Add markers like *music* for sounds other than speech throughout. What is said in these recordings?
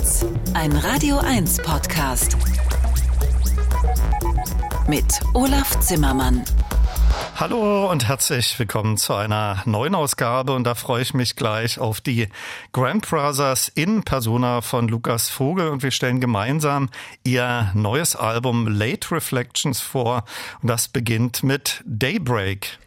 1, ein Radio 1 Podcast. Mit Olaf Zimmermann. Hallo und herzlich willkommen zu einer neuen Ausgabe und da freue ich mich gleich auf die Grand Brothers in Persona von Lukas Vogel und wir stellen gemeinsam ihr neues Album Late Reflections vor und das beginnt mit Daybreak.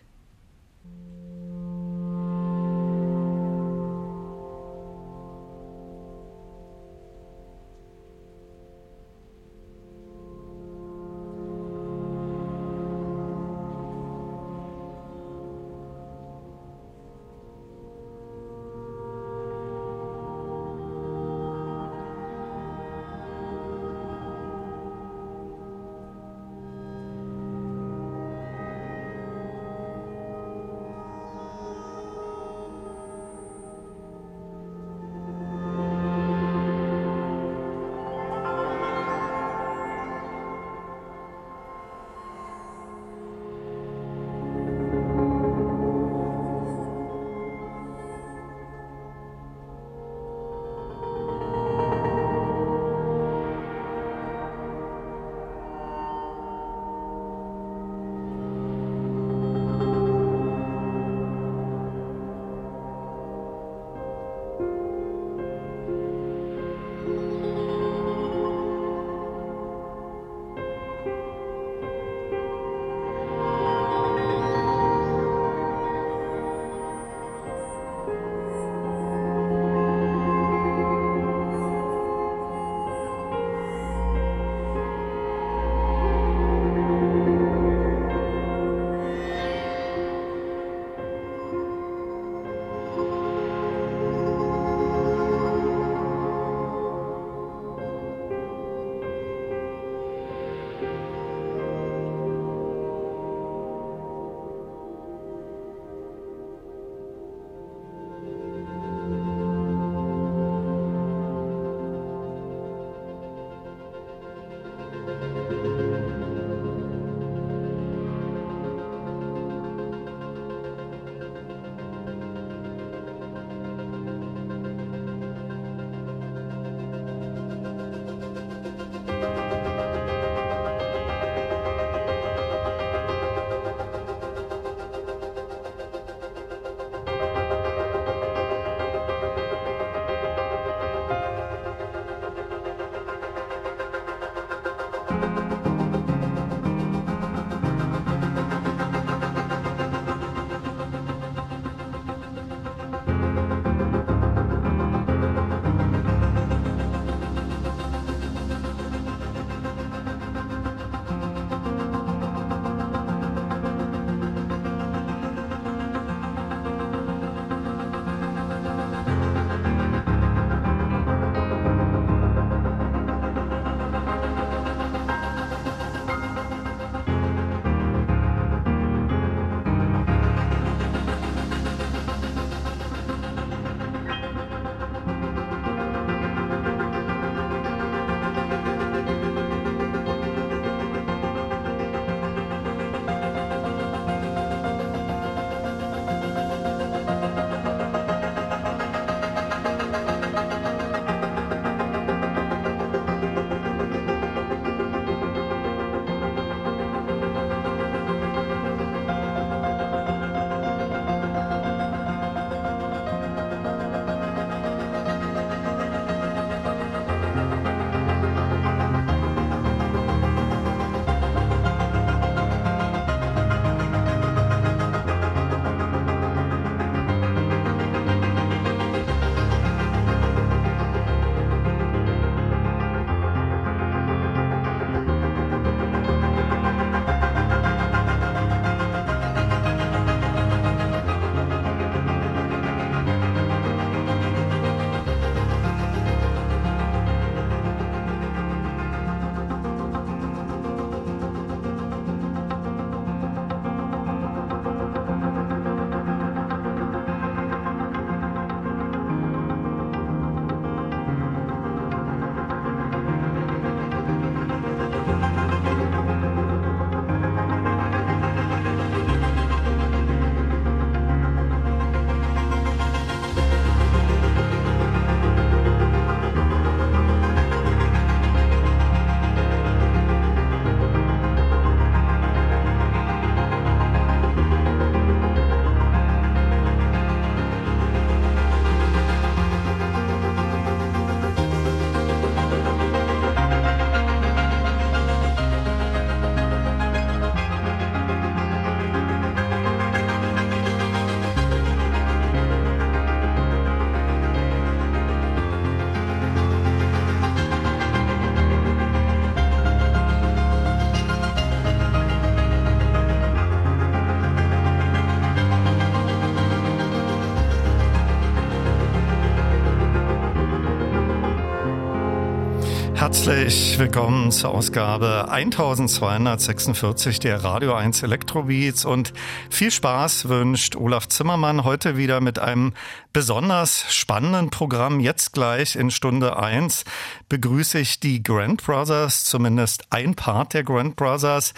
Herzlich willkommen zur Ausgabe 1246 der Radio 1 Elektrobeats und viel Spaß wünscht Olaf Zimmermann heute wieder mit einem besonders spannenden Programm. Jetzt gleich in Stunde 1 begrüße ich die Grand Brothers, zumindest ein Part der Grand Brothers,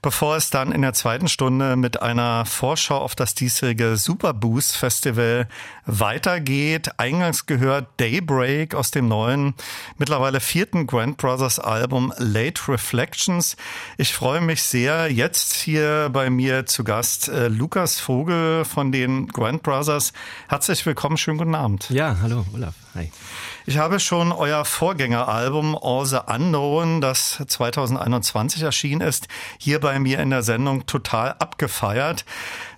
bevor es dann in der zweiten Stunde mit einer Vorschau auf das diesjährige Super Boost Festival weitergeht. Eingangs gehört Daybreak aus dem neuen, mittlerweile vierten Grand Brothers Album Late Reflections. Ich freue mich sehr, jetzt hier bei mir zu Gast äh, Lukas Vogel von den Grand Brothers. Herzlich willkommen schönen guten Abend. Ja, hallo, Olaf. Hi. Ich habe schon euer Vorgängeralbum All the Unknown, das 2021 erschienen ist, hier bei mir in der Sendung total abgefeiert.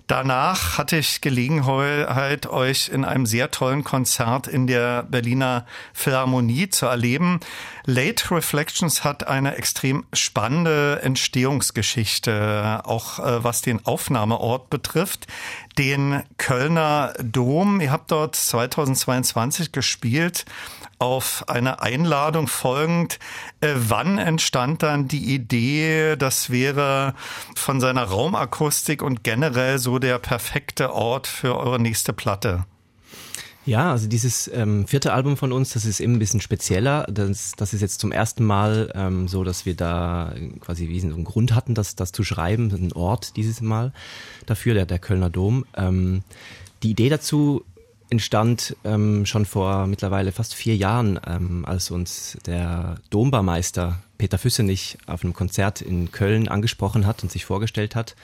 Danach hatte ich Gelegenheit, euch in einem sehr tollen Konzert in der Berliner Philharmonie zu erleben. Late Reflections hat eine extrem spannende Entstehungsgeschichte, auch äh, was den Aufnahmeort betrifft. Den Kölner Dom. Ihr habt dort 2022 gespielt auf eine Einladung folgend. Äh, wann entstand dann die Idee, das wäre von seiner Raumakustik und generell so der perfekte Ort für eure nächste Platte? Ja, also dieses ähm, vierte Album von uns, das ist eben ein bisschen spezieller. Das, das ist jetzt zum ersten Mal ähm, so, dass wir da quasi wie so einen Grund hatten, das, das zu schreiben, ein Ort dieses Mal dafür, der, der Kölner Dom. Ähm, die Idee dazu entstand ähm, schon vor mittlerweile fast vier Jahren, ähm, als uns der Dombarmeister Peter Füssenich auf einem Konzert in Köln angesprochen hat und sich vorgestellt hat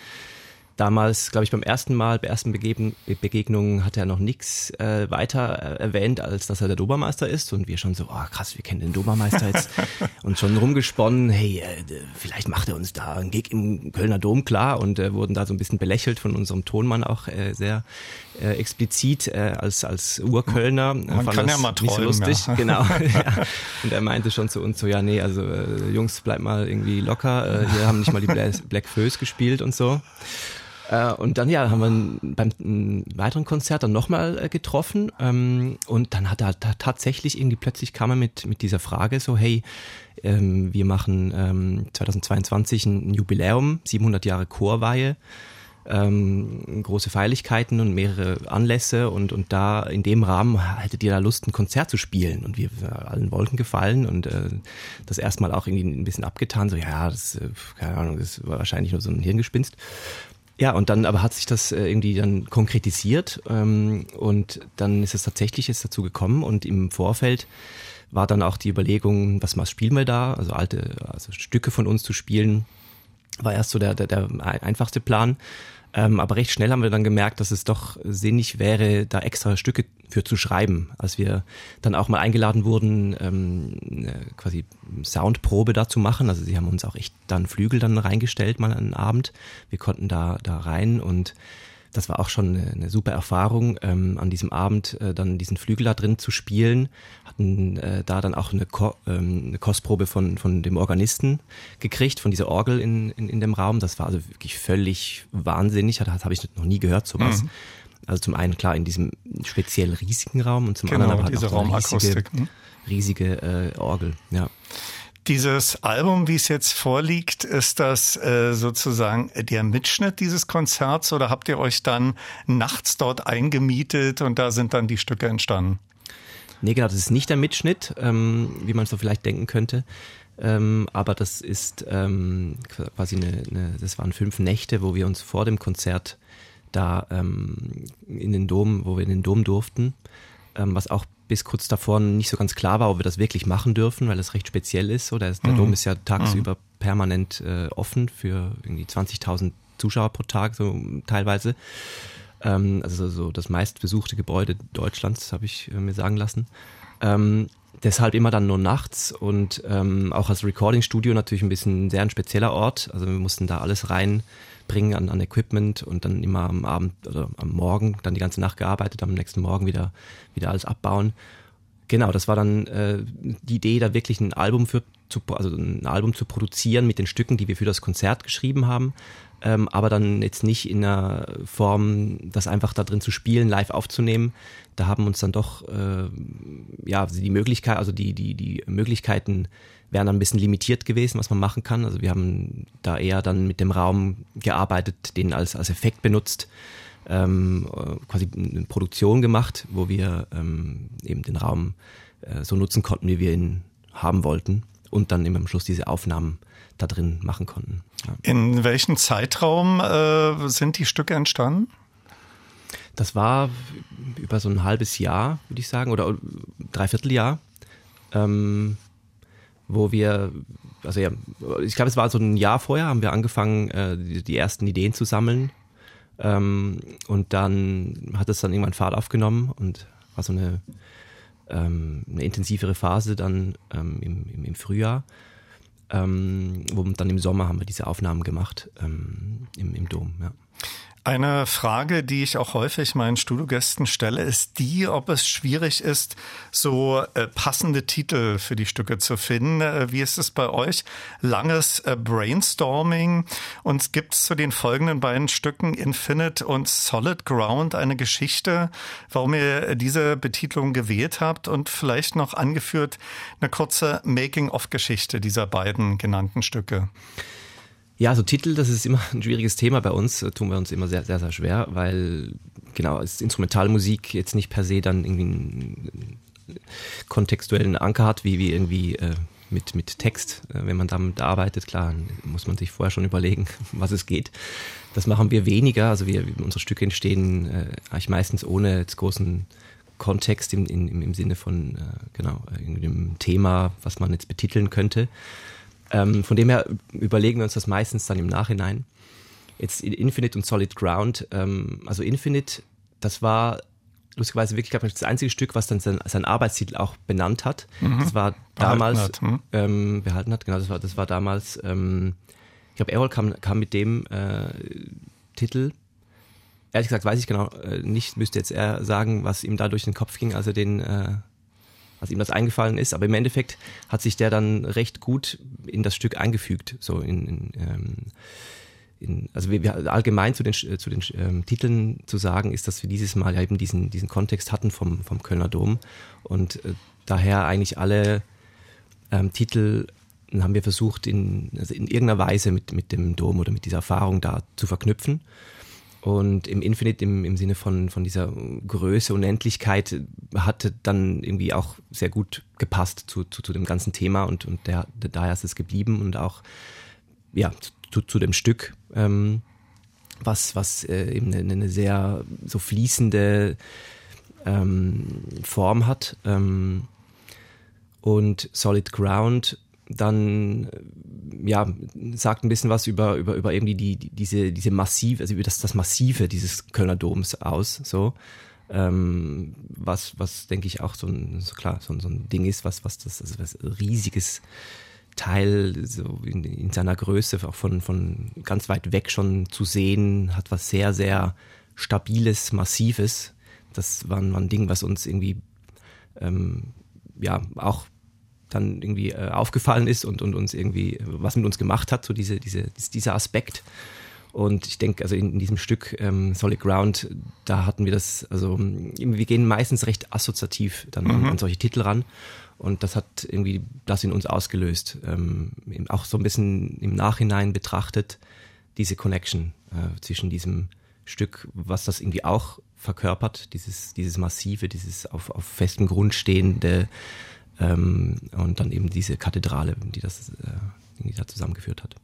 damals, glaube ich, beim ersten Mal, bei ersten Begeben, Begegnungen hat er noch nichts äh, weiter äh, erwähnt, als dass er der Dobermeister ist. Und wir schon so, oh krass, wir kennen den Dobermeister jetzt. *laughs* und schon rumgesponnen, hey, äh, vielleicht macht er uns da einen Gig im Kölner Dom klar. Und äh, wurden da so ein bisschen belächelt von unserem Tonmann auch äh, sehr äh, explizit äh, als, als Urkölner. Man kann ja mal träumen, nicht so lustig, ja. genau. *laughs* ja. Und er meinte schon zu uns so, ja, nee, also äh, Jungs, bleibt mal irgendwie locker. Äh, hier haben nicht mal die Black Föß gespielt und so. Äh, und dann ja, haben wir beim weiteren Konzert dann nochmal äh, getroffen ähm, und dann hat er tatsächlich irgendwie plötzlich kam er mit, mit dieser Frage so, hey, ähm, wir machen ähm, 2022 ein Jubiläum, 700 Jahre Chorweihe, ähm, große Feierlichkeiten und mehrere Anlässe und, und da in dem Rahmen hättet ihr da Lust, ein Konzert zu spielen? Und wir allen Wolken gefallen und äh, das erstmal auch irgendwie ein bisschen abgetan, so ja, das, äh, keine Ahnung, das war wahrscheinlich nur so ein Hirngespinst ja, und dann aber hat sich das äh, irgendwie dann konkretisiert ähm, und dann ist es tatsächlich jetzt dazu gekommen und im Vorfeld war dann auch die Überlegung, was, was spielen wir da? Also alte also Stücke von uns zu spielen, war erst so der, der, der einfachste Plan. Ähm, aber recht schnell haben wir dann gemerkt, dass es doch sinnig wäre, da extra Stücke für zu schreiben. Als wir dann auch mal eingeladen wurden, ähm, quasi Soundprobe da zu machen. Also sie haben uns auch echt dann Flügel dann reingestellt, mal einen Abend. Wir konnten da, da rein und das war auch schon eine, eine super Erfahrung, ähm, an diesem Abend äh, dann diesen Flügel da drin zu spielen. Hatten äh, da dann auch eine, Ko ähm, eine Kostprobe von, von dem Organisten gekriegt, von dieser Orgel in, in, in dem Raum. Das war also wirklich völlig wahnsinnig. Das habe ich noch nie gehört, sowas. Mhm. Also zum einen klar in diesem speziell riesigen Raum und zum genau, anderen aber halt auch eine riesige, riesige äh, Orgel. Ja. Dieses Album, wie es jetzt vorliegt, ist das äh, sozusagen der Mitschnitt dieses Konzerts oder habt ihr euch dann nachts dort eingemietet und da sind dann die Stücke entstanden? Nee, genau, das ist nicht der Mitschnitt, ähm, wie man so vielleicht denken könnte. Ähm, aber das ist ähm, quasi eine, eine, das waren fünf Nächte, wo wir uns vor dem Konzert da ähm, in den Dom, wo wir in den Dom durften, ähm, was auch bis kurz davor nicht so ganz klar war, ob wir das wirklich machen dürfen, weil es recht speziell ist. So, der, der mhm. Dom ist ja tagsüber mhm. permanent äh, offen für irgendwie 20.000 Zuschauer pro Tag, so teilweise. Ähm, also so das meistbesuchte Gebäude Deutschlands, habe ich äh, mir sagen lassen. Ähm, deshalb immer dann nur nachts und ähm, auch als Recording-Studio natürlich ein bisschen sehr ein spezieller Ort. Also wir mussten da alles rein bringen an, an Equipment und dann immer am Abend oder am Morgen dann die ganze Nacht gearbeitet, am nächsten Morgen wieder, wieder alles abbauen. Genau, das war dann äh, die Idee, da wirklich ein Album für zu, also ein Album zu produzieren mit den Stücken, die wir für das Konzert geschrieben haben. Ähm, aber dann jetzt nicht in einer Form, das einfach da drin zu spielen, live aufzunehmen. Da haben uns dann doch äh, ja die Möglichkeit, also die die die Möglichkeiten wären dann ein bisschen limitiert gewesen, was man machen kann. Also wir haben da eher dann mit dem Raum gearbeitet, den als als Effekt benutzt. Ähm, quasi eine Produktion gemacht, wo wir ähm, eben den Raum äh, so nutzen konnten, wie wir ihn haben wollten und dann eben am Schluss diese Aufnahmen da drin machen konnten. In welchem Zeitraum äh, sind die Stücke entstanden? Das war über so ein halbes Jahr, würde ich sagen, oder dreiviertel Jahr, ähm, wo wir, also ja, ich glaube, es war so ein Jahr vorher, haben wir angefangen, äh, die, die, ersten Ideen zu sammeln. Ähm, und dann hat es dann irgendwann Fahrt aufgenommen und war so eine, ähm, eine intensivere Phase dann ähm, im, im, im Frühjahr ähm, wo dann im Sommer haben wir diese Aufnahmen gemacht ähm, im, im Dom. Ja. Eine Frage, die ich auch häufig meinen Studiogästen stelle, ist die, ob es schwierig ist, so äh, passende Titel für die Stücke zu finden. Äh, wie ist es bei euch? Langes äh, Brainstorming. Und gibt es zu den folgenden beiden Stücken Infinite und Solid Ground eine Geschichte, warum ihr diese Betitlung gewählt habt? Und vielleicht noch angeführt eine kurze Making-of-Geschichte dieser beiden genannten Stücke. Ja, so Titel, das ist immer *laughs* ein schwieriges Thema bei uns, tun wir uns immer sehr, sehr, sehr schwer, weil genau, es Instrumentalmusik jetzt nicht per se dann irgendwie einen kontextuellen Anker hat, wie, wie irgendwie äh, mit, mit Text. Äh, wenn man damit arbeitet, klar, muss man sich vorher schon überlegen, *laughs* was es geht. Das machen wir weniger, also wir, unsere Stücke entstehen äh, eigentlich meistens ohne jetzt großen Kontext im, im, im Sinne von äh, genau, irgendeinem Thema, was man jetzt betiteln könnte. Ähm, von dem her überlegen wir uns das meistens dann im Nachhinein. Jetzt Infinite und Solid Ground, ähm, also Infinite, das war lustigerweise wirklich, glaube ich, das einzige Stück, was dann sein, sein Arbeitstitel auch benannt hat. Mhm. Das war damals, behalten hat, hm? ähm, behalten hat, genau, das war, das war damals, ähm, ich glaube, Errol kam, kam mit dem äh, Titel. Ehrlich gesagt weiß ich genau äh, nicht, müsste jetzt er sagen, was ihm da durch den Kopf ging, als er den äh, was ihm das eingefallen ist. Aber im Endeffekt hat sich der dann recht gut in das Stück eingefügt. So in, in, ähm, in also wir, wir allgemein zu den zu den ähm, Titeln zu sagen ist, dass wir dieses Mal ja eben diesen diesen Kontext hatten vom vom Kölner Dom und äh, daher eigentlich alle ähm, Titel haben wir versucht in also in irgendeiner Weise mit mit dem Dom oder mit dieser Erfahrung da zu verknüpfen. Und im Infinite im, im Sinne von, von dieser Größe, Unendlichkeit hatte dann irgendwie auch sehr gut gepasst zu, zu, zu dem ganzen Thema und, und der, der, daher ist es geblieben und auch ja, zu, zu dem Stück, ähm, was, was äh, eben eine, eine sehr so fließende ähm, Form hat. Ähm, und Solid Ground dann ja sagt ein bisschen was über über über eben die, die diese diese massive also über das das massive dieses Kölner Doms aus so. Ähm, was was denke ich auch so ein so klar so, so ein Ding ist was was das also was riesiges Teil so in, in seiner Größe auch von von ganz weit weg schon zu sehen hat was sehr sehr stabiles massives. Das war, war ein Ding was uns irgendwie ähm, ja auch dann irgendwie äh, aufgefallen ist und, und uns irgendwie was mit uns gemacht hat, so diese, diese, dieser Aspekt. Und ich denke, also in, in diesem Stück ähm, Solid Ground, da hatten wir das, also wir gehen meistens recht assoziativ dann mhm. an, an, solche Titel ran. Und das hat irgendwie das in uns ausgelöst. Ähm, auch so ein bisschen im Nachhinein betrachtet, diese Connection äh, zwischen diesem Stück, was das irgendwie auch verkörpert, dieses, dieses massive, dieses auf, auf festem Grund stehende, ähm, und dann eben diese Kathedrale, die das äh, die da zusammengeführt hat.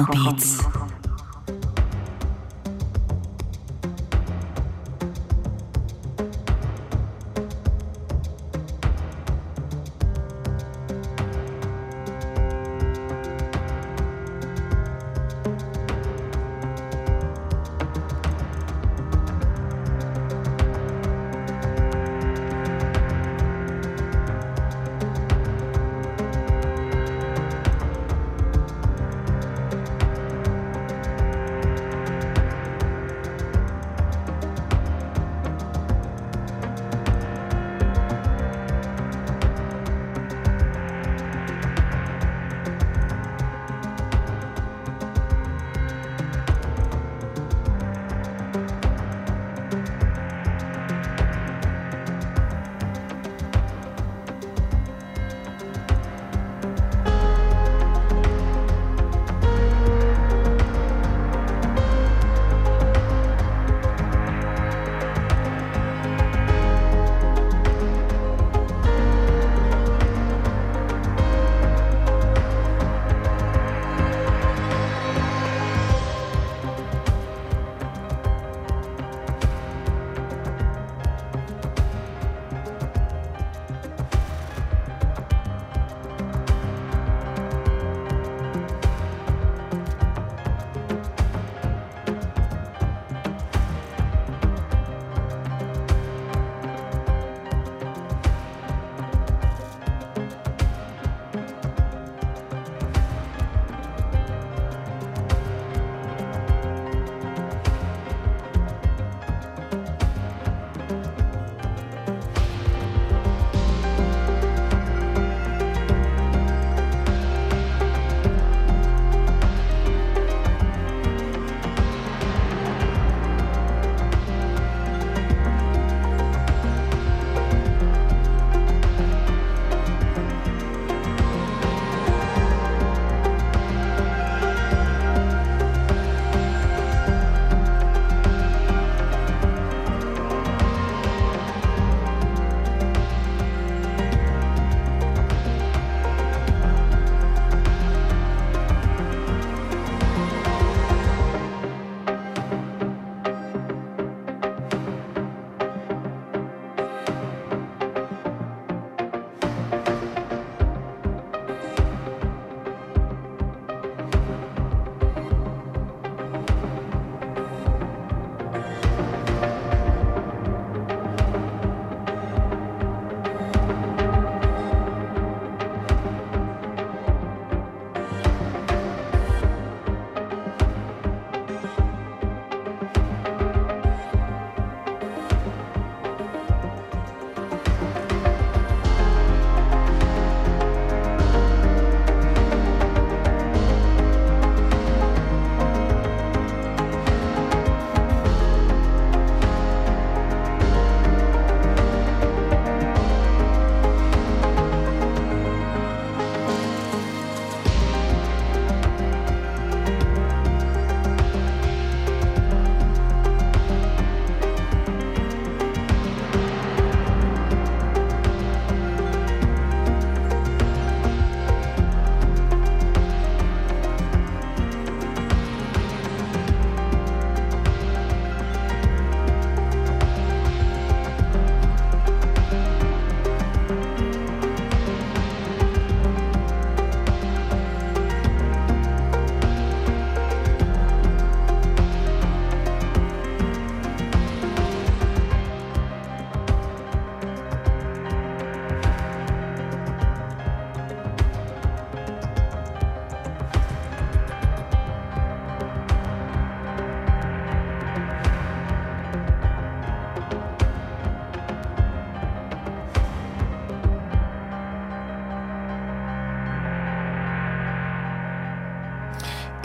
Electrobeats.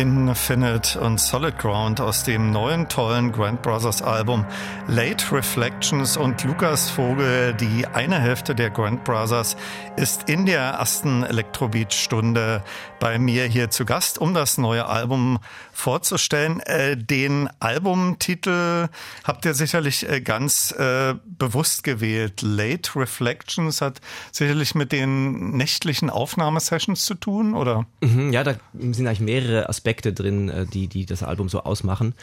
Infinite und Solid Ground aus dem neuen tollen Grand Brothers Album Late Reflections und Lukas Vogel, die eine Hälfte der Grand Brothers, ist in der ersten Elektrobeat-Stunde bei mir hier zu Gast, um das neue Album vorzustellen. Äh, den Albumtitel habt ihr sicherlich äh, ganz äh, bewusst gewählt. Late Reflections hat sicherlich mit den nächtlichen Aufnahmesessions zu tun, oder? Mhm, ja, da sind eigentlich mehrere Aspekte drin, die, die das Album so ausmachen.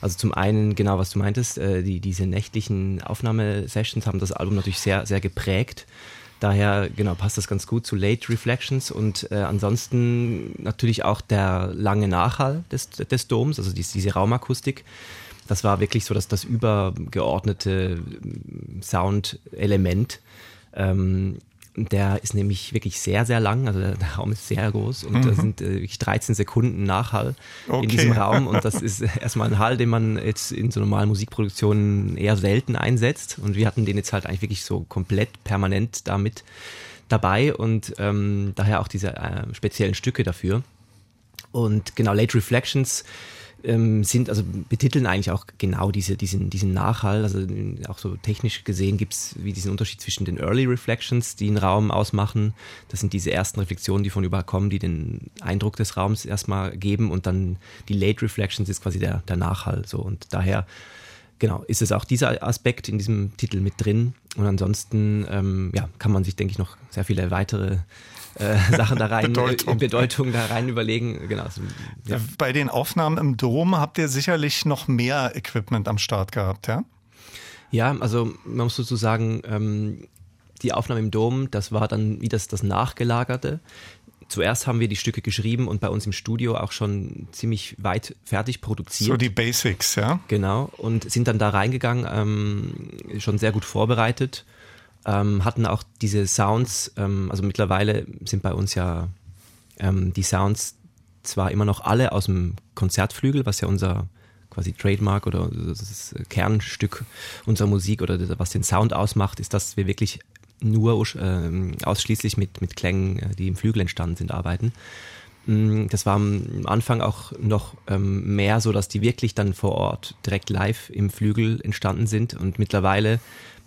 Also zum einen, genau was du meintest, die, diese nächtlichen Aufnahmesessions haben das Album natürlich sehr, sehr geprägt. Daher, genau, passt das ganz gut zu Late Reflections und äh, ansonsten natürlich auch der lange Nachhall des, des Doms, also die, diese Raumakustik. Das war wirklich so dass das übergeordnete Soundelement. Ähm, der ist nämlich wirklich sehr, sehr lang. Also der, der Raum ist sehr groß und mhm. da sind äh, wirklich 13 Sekunden Nachhall okay. in diesem Raum. Und das *laughs* ist erstmal ein Hall, den man jetzt in so normalen Musikproduktionen eher selten einsetzt. Und wir hatten den jetzt halt eigentlich wirklich so komplett permanent damit dabei und ähm, daher auch diese äh, speziellen Stücke dafür. Und genau, Late Reflections ähm, sind, also betiteln eigentlich auch genau diese, diesen, diesen Nachhall. Also auch so technisch gesehen gibt es wie diesen Unterschied zwischen den Early Reflections, die einen Raum ausmachen. Das sind diese ersten Reflexionen, die von überall kommen, die den Eindruck des Raums erstmal geben und dann die Late Reflections ist quasi der, der Nachhall. So und daher genau, ist es auch dieser Aspekt in diesem Titel mit drin. Und ansonsten ähm, ja, kann man sich, denke ich, noch sehr viele weitere äh, *laughs* Sachen da rein, Bedeutung. Bedeutung da rein überlegen. Genau. Ja. Bei den Aufnahmen im Dom habt ihr sicherlich noch mehr Equipment am Start gehabt, ja? Ja, also man muss sozusagen, ähm, die Aufnahme im Dom, das war dann wie das, das Nachgelagerte. Zuerst haben wir die Stücke geschrieben und bei uns im Studio auch schon ziemlich weit fertig produziert. So die Basics, ja? Genau. Und sind dann da reingegangen, ähm, schon sehr gut vorbereitet ähm, hatten auch diese Sounds, ähm, also mittlerweile sind bei uns ja ähm, die Sounds zwar immer noch alle aus dem Konzertflügel, was ja unser quasi Trademark oder das Kernstück unserer Musik oder was den Sound ausmacht, ist, dass wir wirklich nur äh, ausschließlich mit, mit Klängen, äh, die im Flügel entstanden sind, arbeiten. Mm, das war am Anfang auch noch ähm, mehr so, dass die wirklich dann vor Ort direkt live im Flügel entstanden sind und mittlerweile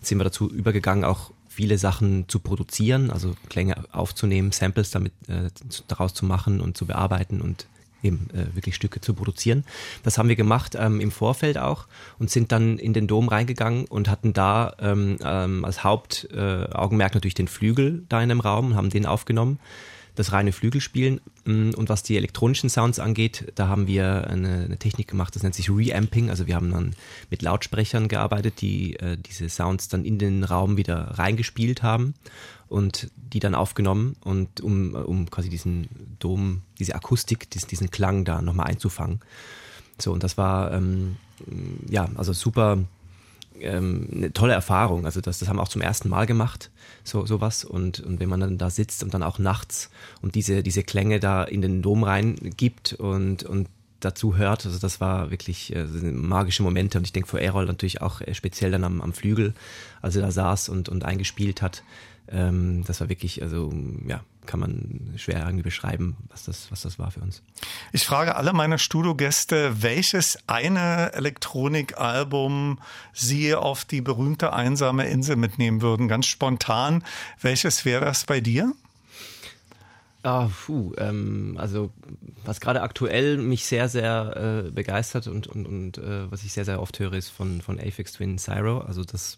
sind wir dazu übergegangen, auch viele Sachen zu produzieren, also Klänge aufzunehmen, Samples damit äh, daraus zu machen und zu bearbeiten und eben äh, wirklich Stücke zu produzieren. Das haben wir gemacht ähm, im Vorfeld auch und sind dann in den Dom reingegangen und hatten da ähm, ähm, als Hauptaugenmerk äh, natürlich den Flügel da in dem Raum und haben den aufgenommen das reine Flügelspielen. Mm, und was die elektronischen Sounds angeht, da haben wir eine, eine Technik gemacht, das nennt sich Reamping. Also wir haben dann mit Lautsprechern gearbeitet, die äh, diese Sounds dann in den Raum wieder reingespielt haben und die dann aufgenommen und um, um quasi diesen Dom, diese Akustik, diesen, diesen Klang da nochmal einzufangen. So, und das war ähm, ja, also super ähm, eine tolle Erfahrung. Also das, das haben wir auch zum ersten Mal gemacht, so sowas. Und, und wenn man dann da sitzt und dann auch nachts und diese, diese Klänge da in den Dom rein gibt und, und dazu hört, also das war wirklich äh, magische Momente. Und ich denke für Errol natürlich auch äh, speziell dann am, am Flügel, als er da saß und, und eingespielt hat. Ähm, das war wirklich, also ja, kann man schwer irgendwie beschreiben, was das, was das war für uns. Ich frage alle meine Studiogäste, welches eine Elektronikalbum sie auf die berühmte einsame Insel mitnehmen würden. Ganz spontan, welches wäre das bei dir? Ah, puh, ähm, also was gerade aktuell mich sehr, sehr äh, begeistert und, und, und äh, was ich sehr, sehr oft höre, ist von, von Aphex Twin Cyro. Also das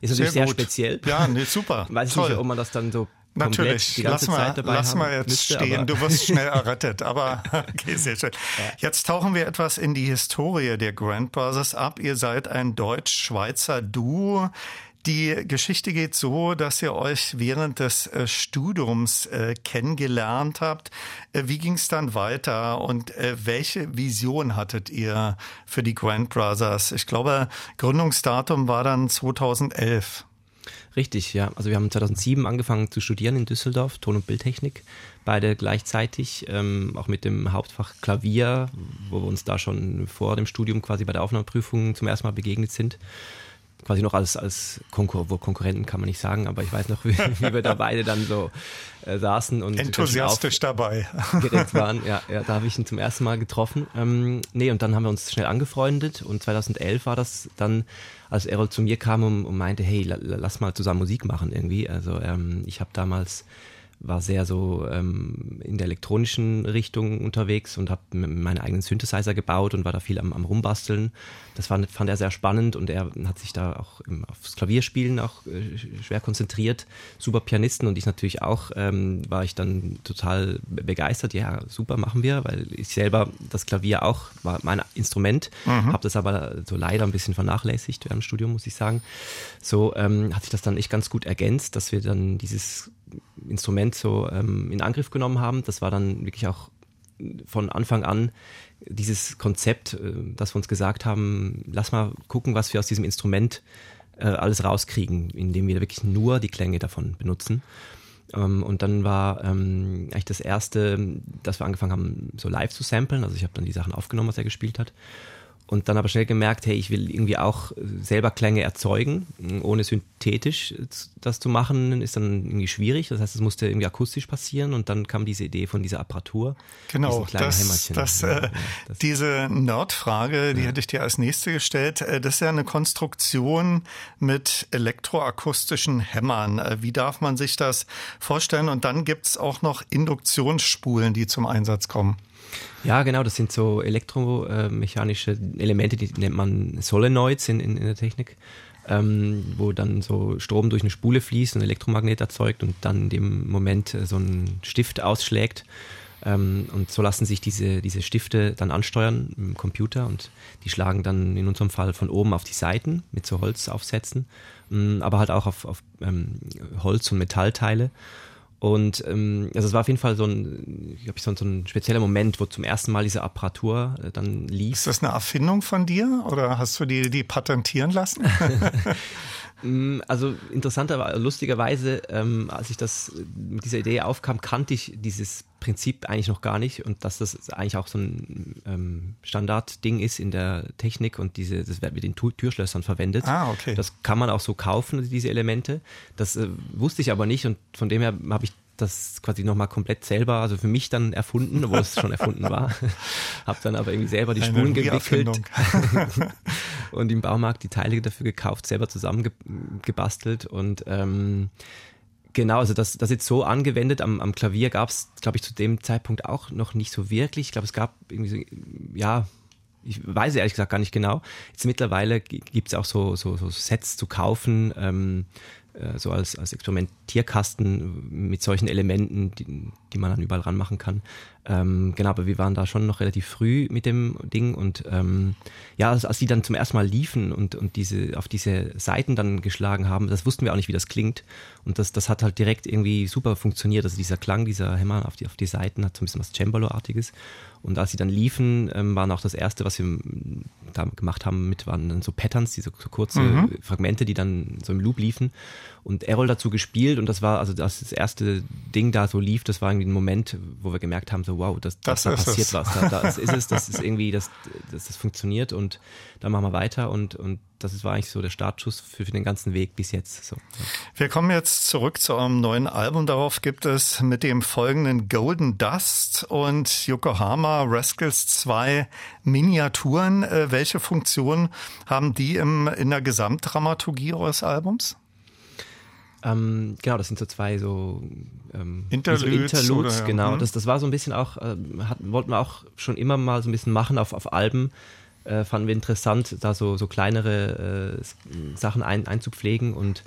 ist natürlich sehr, sehr speziell. Ja, nee, super. *laughs* Weiß Toll. nicht, ob man das dann so Natürlich, lass mal, lass mal jetzt müsste, stehen. Du wirst schnell *laughs* errettet, aber *laughs* okay, sehr schön. Jetzt tauchen wir etwas in die Historie der Grand Brothers ab. Ihr seid ein deutsch-schweizer Duo. Die Geschichte geht so, dass ihr euch während des äh, Studiums äh, kennengelernt habt. Äh, wie ging es dann weiter und äh, welche Vision hattet ihr für die Grand Brothers? Ich glaube, Gründungsdatum war dann 2011. Richtig, ja. Also wir haben 2007 angefangen zu studieren in Düsseldorf, Ton- und Bildtechnik, beide gleichzeitig, ähm, auch mit dem Hauptfach Klavier, wo wir uns da schon vor dem Studium quasi bei der Aufnahmeprüfung zum ersten Mal begegnet sind quasi noch als, als Konkur Konkurrenten kann man nicht sagen, aber ich weiß noch, *laughs* wie, wie wir da beide dann so äh, saßen und enthusiastisch dabei waren. Ja, ja, da habe ich ihn zum ersten Mal getroffen. Ähm, nee, und dann haben wir uns schnell angefreundet und 2011 war das dann, als Errol zu mir kam und, und meinte, hey, la, lass mal zusammen Musik machen irgendwie. Also ähm, ich habe damals war sehr so ähm, in der elektronischen Richtung unterwegs und habe meine eigenen Synthesizer gebaut und war da viel am, am Rumbasteln. Das fand, fand er sehr spannend und er hat sich da auch aufs Klavierspielen auch äh, schwer konzentriert. Super Pianisten und ich natürlich auch, ähm, war ich dann total begeistert. Ja, super, machen wir, weil ich selber das Klavier auch war mein Instrument, mhm. habe das aber so leider ein bisschen vernachlässigt während dem Studium, muss ich sagen. So ähm, hat sich das dann echt ganz gut ergänzt, dass wir dann dieses Instrument so ähm, in Angriff genommen haben. Das war dann wirklich auch von Anfang an dieses Konzept, äh, dass wir uns gesagt haben, lass mal gucken, was wir aus diesem Instrument äh, alles rauskriegen, indem wir wirklich nur die Klänge davon benutzen. Ähm, und dann war ähm, eigentlich das erste, dass wir angefangen haben, so live zu samplen. Also ich habe dann die Sachen aufgenommen, was er gespielt hat und dann aber schnell gemerkt, hey, ich will irgendwie auch selber Klänge erzeugen, ohne synthetisch das zu machen, ist dann irgendwie schwierig. Das heißt, es musste irgendwie akustisch passieren und dann kam diese Idee von dieser Apparatur. Genau, das, das, äh, ja, das, diese Nerdfrage, die ja. hätte ich dir als nächste gestellt. Äh, das ist ja eine Konstruktion mit elektroakustischen Hämmern. Äh, wie darf man sich das vorstellen? Und dann gibt's auch noch Induktionsspulen, die zum Einsatz kommen. Ja, genau, das sind so elektromechanische Elemente, die nennt man Solenoids in, in, in der Technik, ähm, wo dann so Strom durch eine Spule fließt, ein Elektromagnet erzeugt und dann in dem Moment äh, so ein Stift ausschlägt. Ähm, und so lassen sich diese, diese Stifte dann ansteuern im Computer und die schlagen dann in unserem Fall von oben auf die Seiten mit so Holzaufsätzen, ähm, aber halt auch auf, auf ähm, Holz- und Metallteile. Und ähm, also es war auf jeden Fall so ein, ich so, so ein spezieller Moment, wo zum ersten Mal diese Apparatur äh, dann lief. Ist das eine Erfindung von dir oder hast du die, die patentieren lassen? *laughs* *laughs* Mm, also interessanter, lustigerweise, ähm, als ich das mit dieser Idee aufkam, kannte ich dieses Prinzip eigentlich noch gar nicht und dass das eigentlich auch so ein ähm, Standardding ist in der Technik und diese, das wird mit den Türschlössern verwendet. Ah, okay. Das kann man auch so kaufen, diese Elemente. Das äh, wusste ich aber nicht und von dem her habe ich das quasi nochmal komplett selber, also für mich dann erfunden, obwohl es schon erfunden war. *laughs* Hab dann aber irgendwie selber die Spulen gewickelt *laughs* und im Baumarkt die Teile dafür gekauft, selber zusammengebastelt und ähm, Genau, also das, das jetzt so angewendet. Am, am Klavier gab es, glaube ich, zu dem Zeitpunkt auch noch nicht so wirklich. Ich glaube, es gab irgendwie so, ja, ich weiß ehrlich gesagt gar nicht genau. Jetzt mittlerweile gibt es auch so, so, so Sets zu kaufen, ähm, äh, so als, als Experimentierkasten mit solchen Elementen, die, die man dann überall ranmachen kann. Ähm, genau, aber wir waren da schon noch relativ früh mit dem Ding und ähm, ja, als, als die dann zum ersten Mal liefen und, und diese auf diese Seiten dann geschlagen haben, das wussten wir auch nicht, wie das klingt. Und das, das hat halt direkt irgendwie super funktioniert. Also dieser Klang, dieser Hämmer auf die, auf die Seiten hat so ein bisschen was Cembalo-artiges. Und als sie dann liefen, ähm, waren auch das erste, was wir da gemacht haben, mit waren dann so Patterns, diese so kurze mhm. Fragmente, die dann so im Loop liefen. Und Errol dazu gespielt und das war, also das, das erste Ding da so lief, das war irgendwie ein Moment, wo wir gemerkt haben, so wow, das, das, da passiert es. was, da, das *laughs* ist es, das ist irgendwie, das, das, das funktioniert und dann machen wir weiter und, und das war eigentlich so der Startschuss für, für den ganzen Weg bis jetzt. So. Wir kommen jetzt zurück zu eurem neuen Album. Darauf gibt es mit dem folgenden Golden Dust und Yokohama Rascals zwei Miniaturen. Äh, welche Funktion haben die im, in der Gesamtdramaturgie eures Albums? Ähm, genau, das sind so zwei so ähm, Interludes, so Interludes oder, genau. Ja. Das, das war so ein bisschen auch, äh, hat, wollten wir auch schon immer mal so ein bisschen machen auf, auf Alben äh, fanden wir interessant, da so, so kleinere äh, Sachen ein, einzupflegen und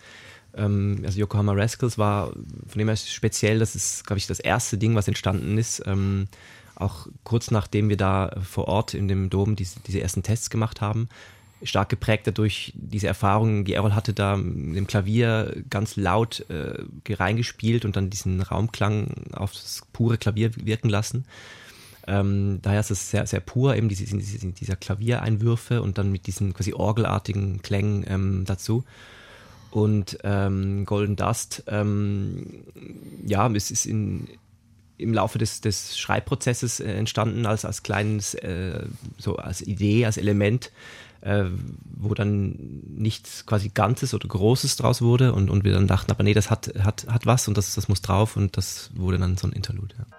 ähm, also Yokohama Rascals war von dem her speziell, das ist, glaube ich, das erste Ding, was entstanden ist. Ähm, auch kurz nachdem wir da vor Ort in dem Dom diese, diese ersten Tests gemacht haben, stark geprägt dadurch diese Erfahrungen, die Errol hatte da mit dem Klavier ganz laut äh, reingespielt und dann diesen Raumklang auf das pure Klavier wirken lassen. Ähm, daher ist es sehr, sehr pur, eben diese, diese, dieser Klaviereinwürfe und dann mit diesen quasi orgelartigen Klängen ähm, dazu. Und ähm, Golden Dust, ähm, ja, es ist in, im Laufe des, des Schreibprozesses äh, entstanden als, als kleines, äh, so als Idee, als Element, äh, wo dann nichts quasi Ganzes oder Großes draus wurde und, und wir dann dachten, aber nee, das hat, hat, hat was und das, das muss drauf und das wurde dann so ein Interlude. Ja.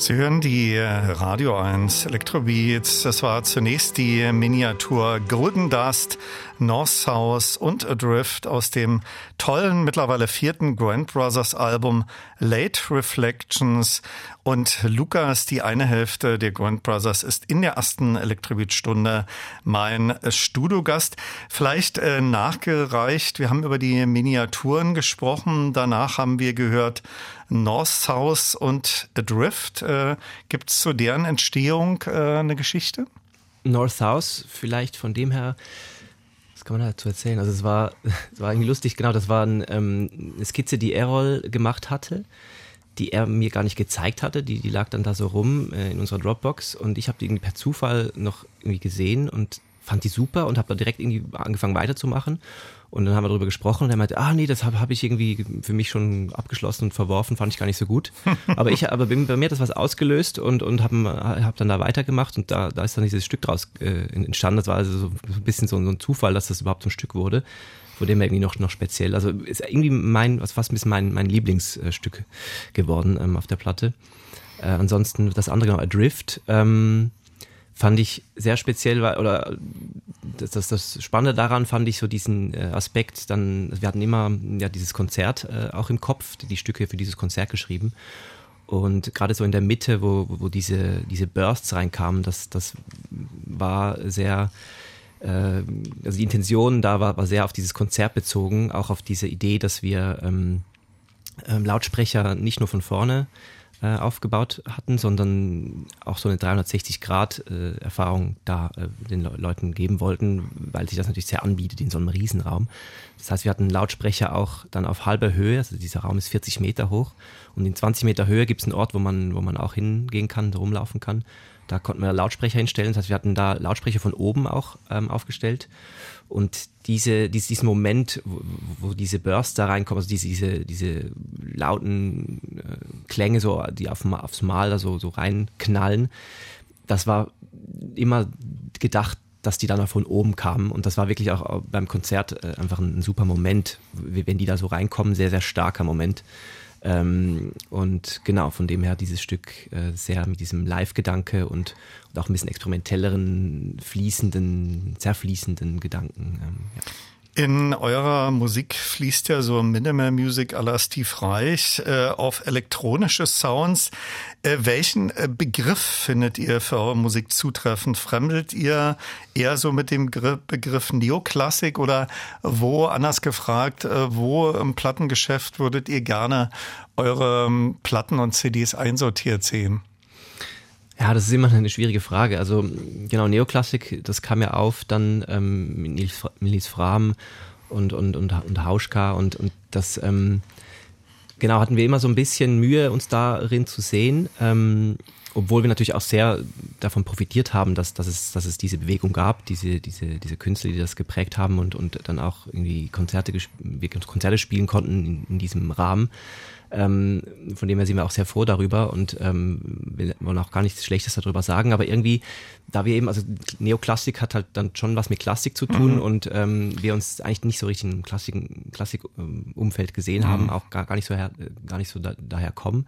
Sie hören die Radio 1 Electrobeats. Das war zunächst die Miniatur Golden Dust, North South und Adrift aus dem tollen, mittlerweile vierten Grand Brothers Album Late Reflections. Und Lukas, die eine Hälfte der Grand Brothers, ist in der ersten Electrobeat-Stunde mein Studiogast. Vielleicht äh, nachgereicht. Wir haben über die Miniaturen gesprochen. Danach haben wir gehört, North South und Adrift. Äh, Gibt es zu deren Entstehung äh, eine Geschichte? North South, vielleicht von dem her, was kann man dazu erzählen? Also es war, *laughs* es war irgendwie lustig, genau, das war ein, ähm, eine Skizze, die Errol gemacht hatte, die er mir gar nicht gezeigt hatte, die, die lag dann da so rum äh, in unserer Dropbox und ich habe die irgendwie per Zufall noch irgendwie gesehen und fand die super und habe da direkt irgendwie angefangen weiterzumachen und dann haben wir darüber gesprochen und er meinte, ah nee, das habe hab ich irgendwie für mich schon abgeschlossen und verworfen, fand ich gar nicht so gut. *laughs* aber ich, aber bei mir hat das was ausgelöst und, und habe hab dann da weitergemacht und da, da ist dann dieses Stück draus äh, entstanden. Das war also so ein bisschen so, so ein Zufall, dass das überhaupt so ein Stück wurde von dem irgendwie noch, noch speziell. Also ist irgendwie mein, was fast ein bisschen mein, mein Lieblingsstück geworden ähm, auf der Platte. Äh, ansonsten das andere genau, Adrift. Ähm, fand ich sehr speziell, oder das, das, das Spannende daran fand ich so diesen äh, Aspekt, dann, wir hatten immer ja dieses Konzert äh, auch im Kopf, die Stücke für dieses Konzert geschrieben. Und gerade so in der Mitte, wo, wo diese, diese Bursts reinkamen, das, das war sehr, äh, also die Intention da war, war sehr auf dieses Konzert bezogen, auch auf diese Idee, dass wir ähm, ähm, Lautsprecher nicht nur von vorne äh, aufgebaut hatten, sondern auch so eine 360-Grad-Erfahrung da äh, den Le Leuten geben wollten, weil sich das natürlich sehr anbietet in so einem Riesenraum. Das heißt, wir hatten Lautsprecher auch dann auf halber Höhe, also dieser Raum ist 40 Meter hoch und in 20 Meter Höhe gibt es einen Ort, wo man, wo man auch hingehen kann, rumlaufen kann. Da konnten wir Lautsprecher hinstellen, das heißt, wir hatten da Lautsprecher von oben auch ähm, aufgestellt und diese, dies, diesen Moment, wo, wo diese Bursts da reinkommen, also diese, diese, diese lauten äh, Klänge, so, die auf, aufs Mal da so, so reinknallen, das war immer gedacht, dass die dann auch von oben kamen. Und das war wirklich auch beim Konzert äh, einfach ein, ein super Moment, wenn die da so reinkommen, sehr, sehr starker Moment. Ähm, und genau, von dem her dieses Stück äh, sehr mit diesem Live-Gedanke und, und, auch ein bisschen experimentelleren, fließenden, zerfließenden Gedanken. Ähm, ja. In eurer Musik fließt ja so Minimal Music à la Steve Reich äh, auf elektronische Sounds. Äh, welchen äh, Begriff findet ihr für eure Musik zutreffend? Fremdelt ihr eher so mit dem Begriff Neoklassik oder wo, anders gefragt, äh, wo im Plattengeschäft würdet ihr gerne eure ähm, Platten und CDs einsortiert sehen? Ja, das ist immer eine schwierige Frage. Also genau, Neoklassik, das kam ja auf dann ähm, mit Nils, Fram und, und, und, und Hauschka und, und das, ähm, genau, hatten wir immer so ein bisschen Mühe, uns darin zu sehen, ähm, obwohl wir natürlich auch sehr davon profitiert haben, dass, dass, es, dass es diese Bewegung gab, diese, diese, diese Künstler, die das geprägt haben und, und dann auch irgendwie Konzerte, wir Konzerte spielen konnten in, in diesem Rahmen. Ähm, von dem her sind wir auch sehr froh darüber und ähm, wollen auch gar nichts Schlechtes darüber sagen, aber irgendwie, da wir eben, also Neoklassik hat halt dann schon was mit Klassik zu tun mhm. und ähm, wir uns eigentlich nicht so richtig im Klassik-Umfeld Klassik, gesehen mhm. haben, auch gar, gar nicht so her, gar nicht so da, daher kommen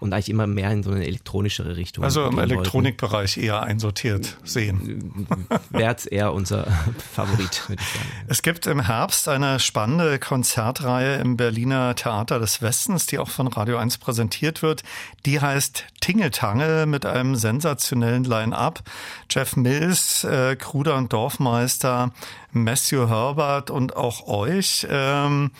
und eigentlich immer mehr in so eine elektronischere Richtung. Also im Elektronikbereich eher einsortiert sehen. Wäre eher unser *laughs* Favorit, würde ich sagen. Es gibt im Herbst eine spannende Konzertreihe im Berliner Theater des Westens, die auch von Radio 1 präsentiert wird. Die heißt Tingeltangel mit einem sensationellen Line-Up. Jeff Mills, äh, Kruder und Dorfmeister, Matthew Herbert und auch euch. Ähm,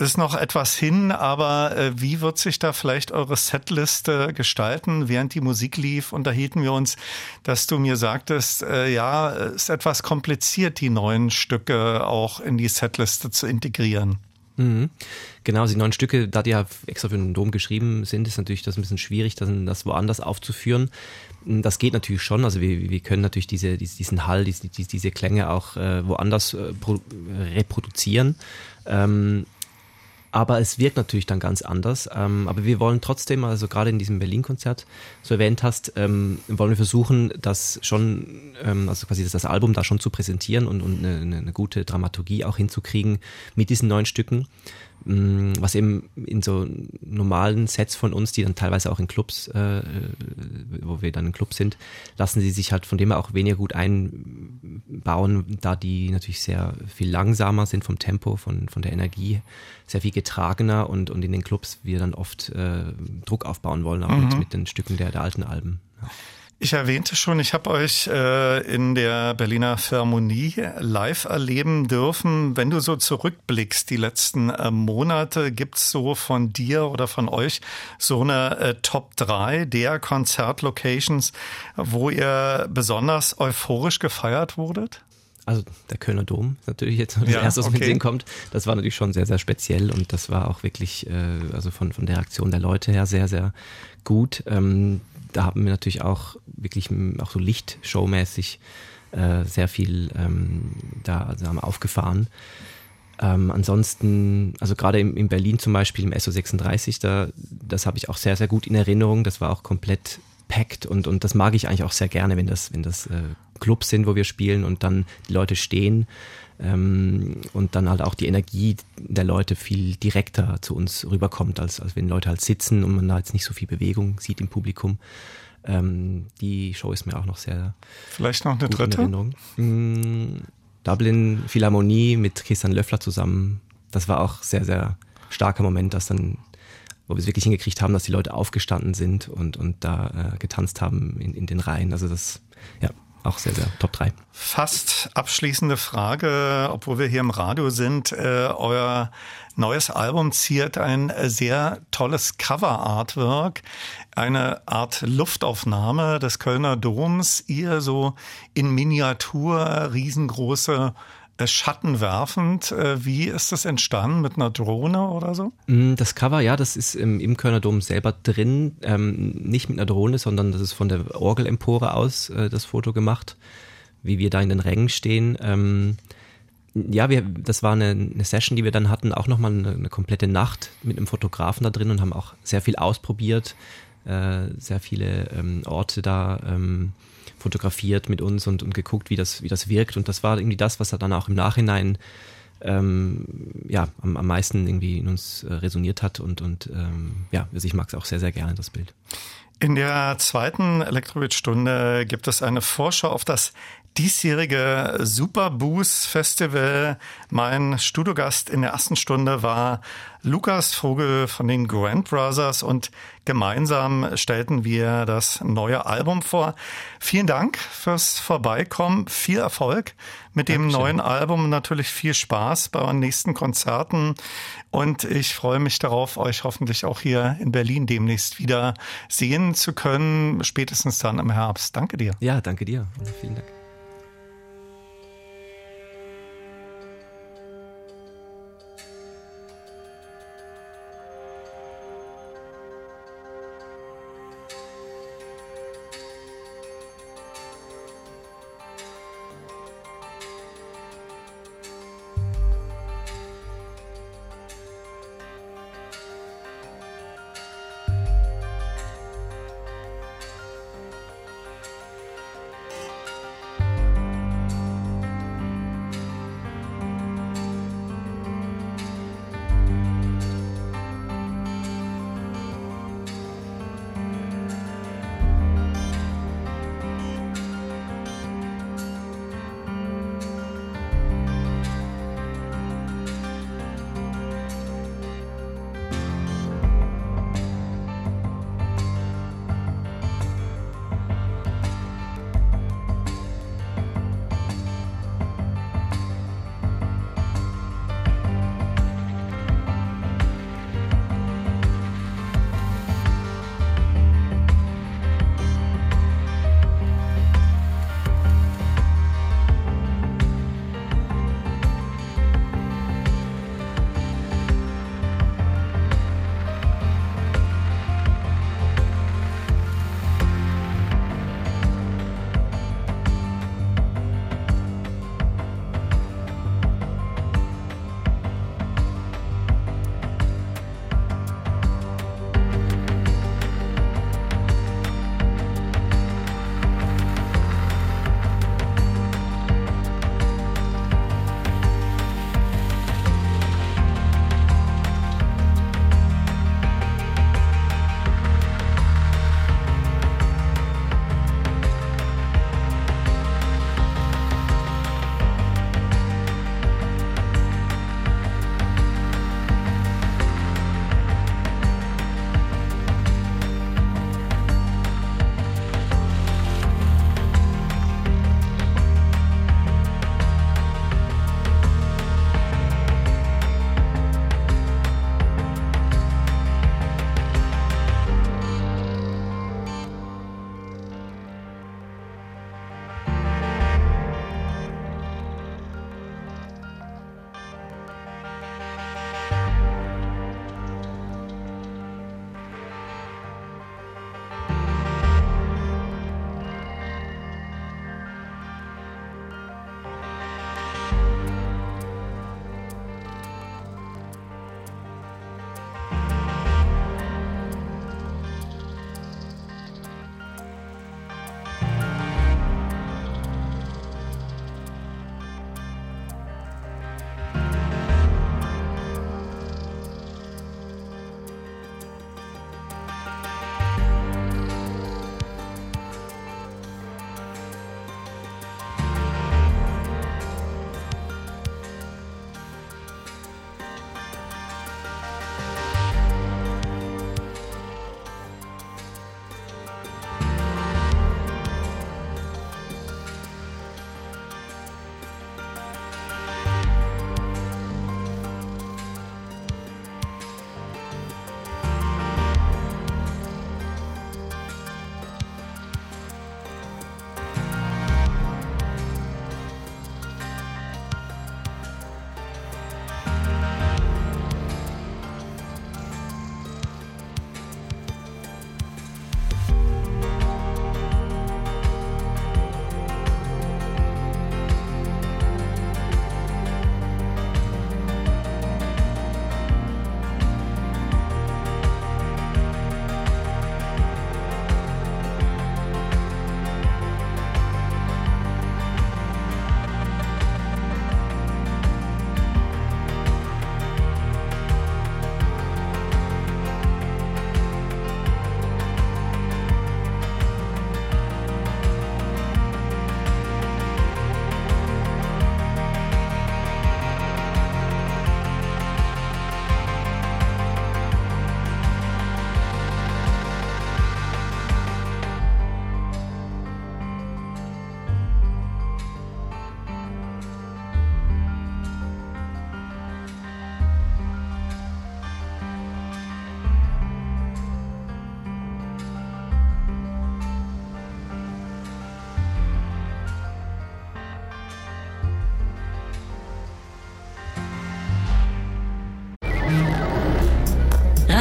ist noch etwas hin, aber äh, wie wird sich da vielleicht eure Setliste gestalten? Während die Musik lief, unterhielten wir uns, dass du mir sagtest, äh, ja, ist etwas kompliziert, die neuen Stücke auch in die Setliste zu integrieren. Mhm. Genau, die neuen Stücke, da die ja extra für den Dom geschrieben sind, ist natürlich das ein bisschen schwierig, das, das woanders aufzuführen. Das geht natürlich schon, also wir, wir können natürlich diese, diesen Hall, diese, diese Klänge auch äh, woanders äh, reproduzieren. Ähm, aber es wirkt natürlich dann ganz anders. Ähm, aber wir wollen trotzdem, also gerade in diesem Berlin-Konzert, so erwähnt hast, ähm, wollen wir versuchen, das schon, ähm, also quasi das Album da schon zu präsentieren und, und eine, eine gute Dramaturgie auch hinzukriegen mit diesen neuen Stücken. Was eben in so normalen Sets von uns, die dann teilweise auch in Clubs, äh, wo wir dann im Club sind, lassen sie sich halt von dem her auch weniger gut einbauen, da die natürlich sehr viel langsamer sind vom Tempo, von, von der Energie, sehr viel getragener und, und in den Clubs wir dann oft äh, Druck aufbauen wollen, auch mhm. mit, mit den Stücken der, der alten Alben. Ja. Ich erwähnte schon, ich habe euch äh, in der Berliner Philharmonie live erleben dürfen. Wenn du so zurückblickst, die letzten äh, Monate, gibt's so von dir oder von euch so eine äh, Top 3 der Konzertlocations, wo ihr besonders euphorisch gefeiert wurdet? also der Kölner Dom natürlich jetzt das ja, erste, was okay. mit denen kommt. Das war natürlich schon sehr, sehr speziell und das war auch wirklich, äh, also von, von der Reaktion der Leute her sehr, sehr gut. Ähm, da haben wir natürlich auch wirklich auch so Lichtshowmäßig äh, sehr viel ähm, da also haben aufgefahren. Ähm, ansonsten, also gerade in, in Berlin zum Beispiel im SO36, da, das habe ich auch sehr, sehr gut in Erinnerung. Das war auch komplett packt und, und das mag ich eigentlich auch sehr gerne, wenn das, wenn das äh, Clubs sind, wo wir spielen und dann die Leute stehen ähm, und dann halt auch die Energie der Leute viel direkter zu uns rüberkommt, als, als wenn Leute halt sitzen und man da jetzt nicht so viel Bewegung sieht im Publikum. Ähm, die Show ist mir auch noch sehr. Vielleicht noch eine dritte? Mm, Dublin Philharmonie mit Christian Löffler zusammen. Das war auch sehr, sehr starker Moment, dass dann, wo wir es wirklich hingekriegt haben, dass die Leute aufgestanden sind und, und da äh, getanzt haben in, in den Reihen. Also das, ja, auch sehr, sehr Top 3. Fast abschließende Frage, obwohl wir hier im Radio sind. Äh, euer neues Album ziert ein sehr tolles Cover-Artwork, eine Art Luftaufnahme des Kölner Doms, ihr so in Miniatur riesengroße Schatten werfend. Äh, wie ist das entstanden? Mit einer Drohne oder so? Mm, das Cover, ja, das ist im, im Kölner Dom selber drin. Ähm, nicht mit einer Drohne, sondern das ist von der Orgelempore aus äh, das Foto gemacht, wie wir da in den Rängen stehen. Ähm, ja, wir, das war eine, eine, Session, die wir dann hatten, auch nochmal eine, eine komplette Nacht mit einem Fotografen da drin und haben auch sehr viel ausprobiert, äh, sehr viele ähm, Orte da ähm, fotografiert mit uns und, und geguckt, wie das, wie das wirkt. Und das war irgendwie das, was er dann auch im Nachhinein ähm, ja, am, am meisten irgendwie in uns äh, resoniert hat. Und, und ähm, ja, also ich mag es auch sehr, sehr gerne, das Bild. In der zweiten Elektrowitz-Stunde gibt es eine Vorschau auf das diesjährige Superboost Festival. Mein Studiogast in der ersten Stunde war Lukas Vogel von den Grand Brothers und gemeinsam stellten wir das neue Album vor. Vielen Dank fürs Vorbeikommen. Viel Erfolg mit dem Dankeschön. neuen Album. Natürlich viel Spaß bei euren nächsten Konzerten. Und ich freue mich darauf, euch hoffentlich auch hier in Berlin demnächst wieder sehen zu können. Spätestens dann im Herbst. Danke dir. Ja, danke dir. Vielen Dank.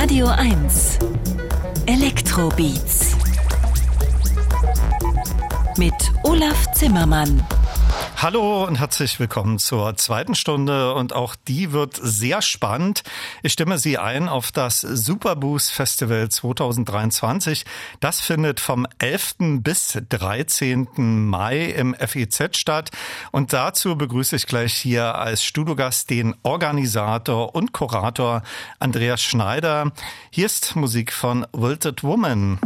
Radio 1 Elektrobeats mit Olaf Zimmermann. Hallo und herzlich willkommen zur zweiten Stunde und auch die wird sehr spannend. Ich stimme Sie ein auf das Superboost Festival 2023. Das findet vom 11. bis 13. Mai im FEZ statt und dazu begrüße ich gleich hier als Studiogast den Organisator und Kurator Andreas Schneider. Hier ist Musik von Wilted Woman.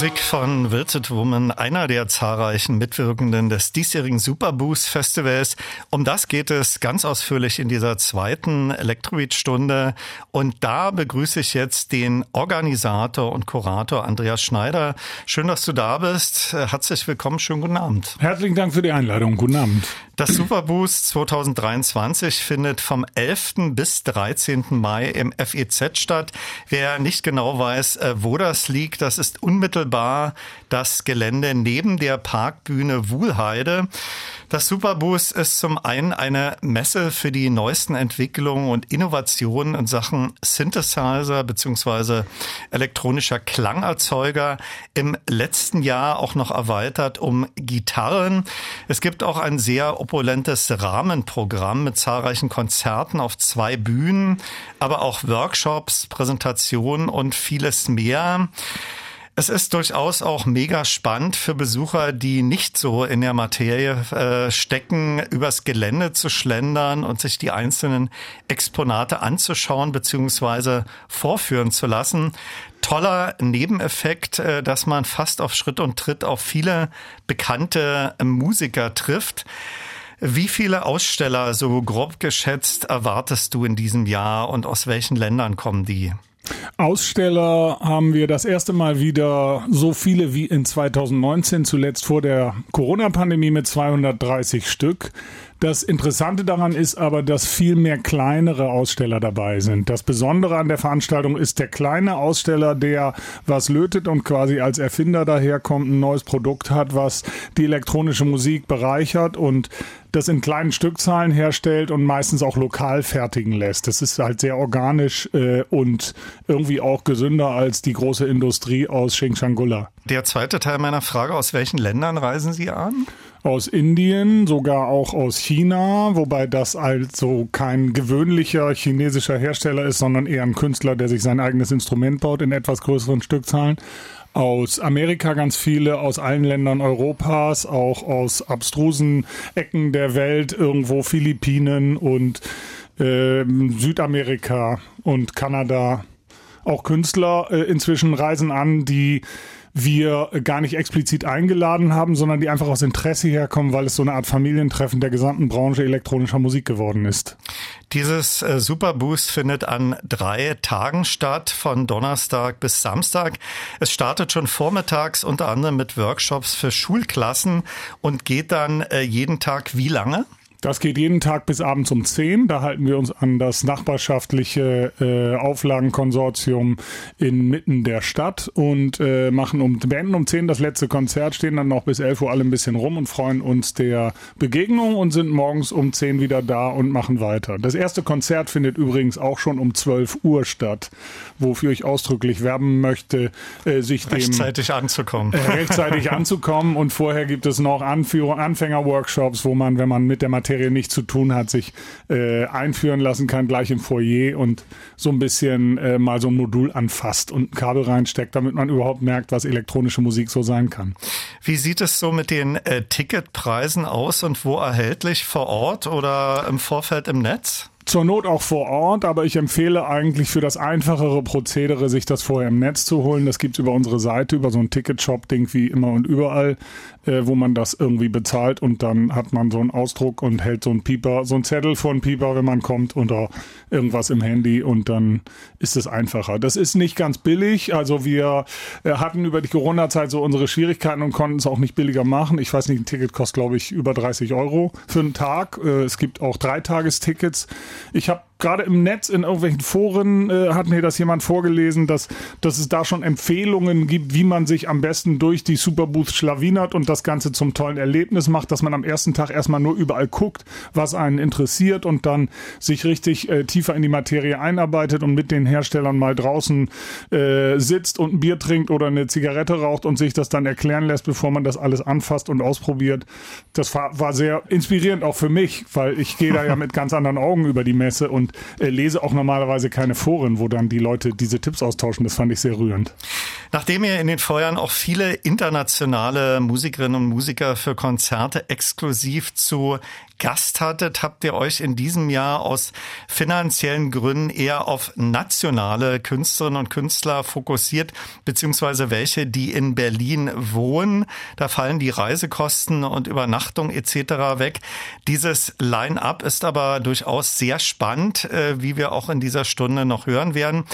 Musik von Wilted Woman, einer der zahlreichen Mitwirkenden des diesjährigen Superboost Festivals. Um das geht es ganz ausführlich in dieser zweiten Electrobeat-Stunde. Und da begrüße ich jetzt den Organisator und Kurator Andreas Schneider. Schön, dass du da bist. Herzlich willkommen. Schönen guten Abend. Herzlichen Dank für die Einladung. Guten Abend. Das Superboost 2023 findet vom 11. bis 13. Mai im FEZ statt. Wer nicht genau weiß, äh, wo das liegt, das ist unmittelbar das Gelände neben der Parkbühne Wuhlheide. Das Superboost ist zum einen eine Messe für die neuesten Entwicklungen und Innovationen in Sachen Synthesizer bzw. elektronischer Klangerzeuger. Im letzten Jahr auch noch erweitert um Gitarren. Es gibt auch ein sehr opulentes Rahmenprogramm mit zahlreichen Konzerten auf zwei Bühnen, aber auch Workshops, Präsentationen und vieles mehr. Es ist durchaus auch mega spannend für Besucher, die nicht so in der Materie äh, stecken, übers Gelände zu schlendern und sich die einzelnen Exponate anzuschauen bzw. vorführen zu lassen. Toller Nebeneffekt, äh, dass man fast auf Schritt und Tritt auf viele bekannte Musiker trifft. Wie viele Aussteller, so grob geschätzt, erwartest du in diesem Jahr und aus welchen Ländern kommen die? Aussteller haben wir das erste Mal wieder so viele wie in 2019, zuletzt vor der Corona-Pandemie mit 230 Stück. Das Interessante daran ist aber, dass viel mehr kleinere Aussteller dabei sind. Das Besondere an der Veranstaltung ist der kleine Aussteller, der was lötet und quasi als Erfinder daherkommt, ein neues Produkt hat, was die elektronische Musik bereichert und das in kleinen Stückzahlen herstellt und meistens auch lokal fertigen lässt. Das ist halt sehr organisch äh, und irgendwie auch gesünder als die große Industrie aus Xinjiang-Gula. Der zweite Teil meiner Frage, aus welchen Ländern reisen Sie an? Aus Indien, sogar auch aus China, wobei das also kein gewöhnlicher chinesischer Hersteller ist, sondern eher ein Künstler, der sich sein eigenes Instrument baut in etwas größeren Stückzahlen. Aus Amerika ganz viele, aus allen Ländern Europas, auch aus abstrusen Ecken der Welt, irgendwo Philippinen und äh, Südamerika und Kanada. Auch Künstler äh, inzwischen reisen an, die wir gar nicht explizit eingeladen haben, sondern die einfach aus Interesse herkommen, weil es so eine Art Familientreffen der gesamten Branche elektronischer Musik geworden ist. Dieses äh, Superboost findet an drei Tagen statt, von Donnerstag bis Samstag. Es startet schon vormittags unter anderem mit Workshops für Schulklassen und geht dann äh, jeden Tag wie lange? Das geht jeden Tag bis abends um 10. Da halten wir uns an das nachbarschaftliche äh, Auflagenkonsortium inmitten der Stadt und äh, machen um, beenden um 10 das letzte Konzert, stehen dann noch bis 11 Uhr alle ein bisschen rum und freuen uns der Begegnung und sind morgens um 10 wieder da und machen weiter. Das erste Konzert findet übrigens auch schon um 12 Uhr statt, wofür ich ausdrücklich werben möchte, äh, sich rechtzeitig dem, anzukommen. Äh, rechtzeitig *laughs* anzukommen und vorher gibt es noch Anfängerworkshops, wo man, wenn man mit der Materie Materie nichts zu tun hat, sich äh, einführen lassen kann, gleich im Foyer und so ein bisschen äh, mal so ein Modul anfasst und ein Kabel reinsteckt, damit man überhaupt merkt, was elektronische Musik so sein kann. Wie sieht es so mit den äh, Ticketpreisen aus und wo erhältlich vor Ort oder im Vorfeld im Netz? Zur Not auch vor Ort, aber ich empfehle eigentlich für das einfachere Prozedere, sich das vorher im Netz zu holen. Das gibt's über unsere Seite, über so ein Ticketshop-Ding wie immer und überall äh, wo man das irgendwie bezahlt und dann hat man so einen Ausdruck und hält so einen Pieper, so einen Zettel einen Pieper, wenn man kommt oder irgendwas im Handy und dann ist es einfacher. Das ist nicht ganz billig, also wir äh, hatten über die Corona-Zeit so unsere Schwierigkeiten und konnten es auch nicht billiger machen. Ich weiß nicht, ein Ticket kostet glaube ich über 30 Euro für einen Tag. Äh, es gibt auch Dreitagestickets. Ich habe gerade im Netz in irgendwelchen Foren äh, hat mir das jemand vorgelesen, dass, dass es da schon Empfehlungen gibt, wie man sich am besten durch die Superbooths schlawinert und das Ganze zum tollen Erlebnis macht, dass man am ersten Tag erstmal nur überall guckt, was einen interessiert und dann sich richtig äh, tiefer in die Materie einarbeitet und mit den Herstellern mal draußen äh, sitzt und ein Bier trinkt oder eine Zigarette raucht und sich das dann erklären lässt, bevor man das alles anfasst und ausprobiert. Das war, war sehr inspirierend auch für mich, weil ich gehe da ja *laughs* mit ganz anderen Augen über die Messe und äh, lese auch normalerweise keine Foren, wo dann die Leute diese Tipps austauschen. Das fand ich sehr rührend. Nachdem ihr in den Feuern auch viele internationale Musikerinnen und Musiker für Konzerte exklusiv zu Gast hattet, habt ihr euch in diesem Jahr aus finanziellen Gründen eher auf nationale Künstlerinnen und Künstler fokussiert, beziehungsweise welche, die in Berlin wohnen. Da fallen die Reisekosten und Übernachtung etc. weg. Dieses Line-up ist aber durchaus sehr spannend, äh, wie wir auch in dieser Stunde noch hören werden.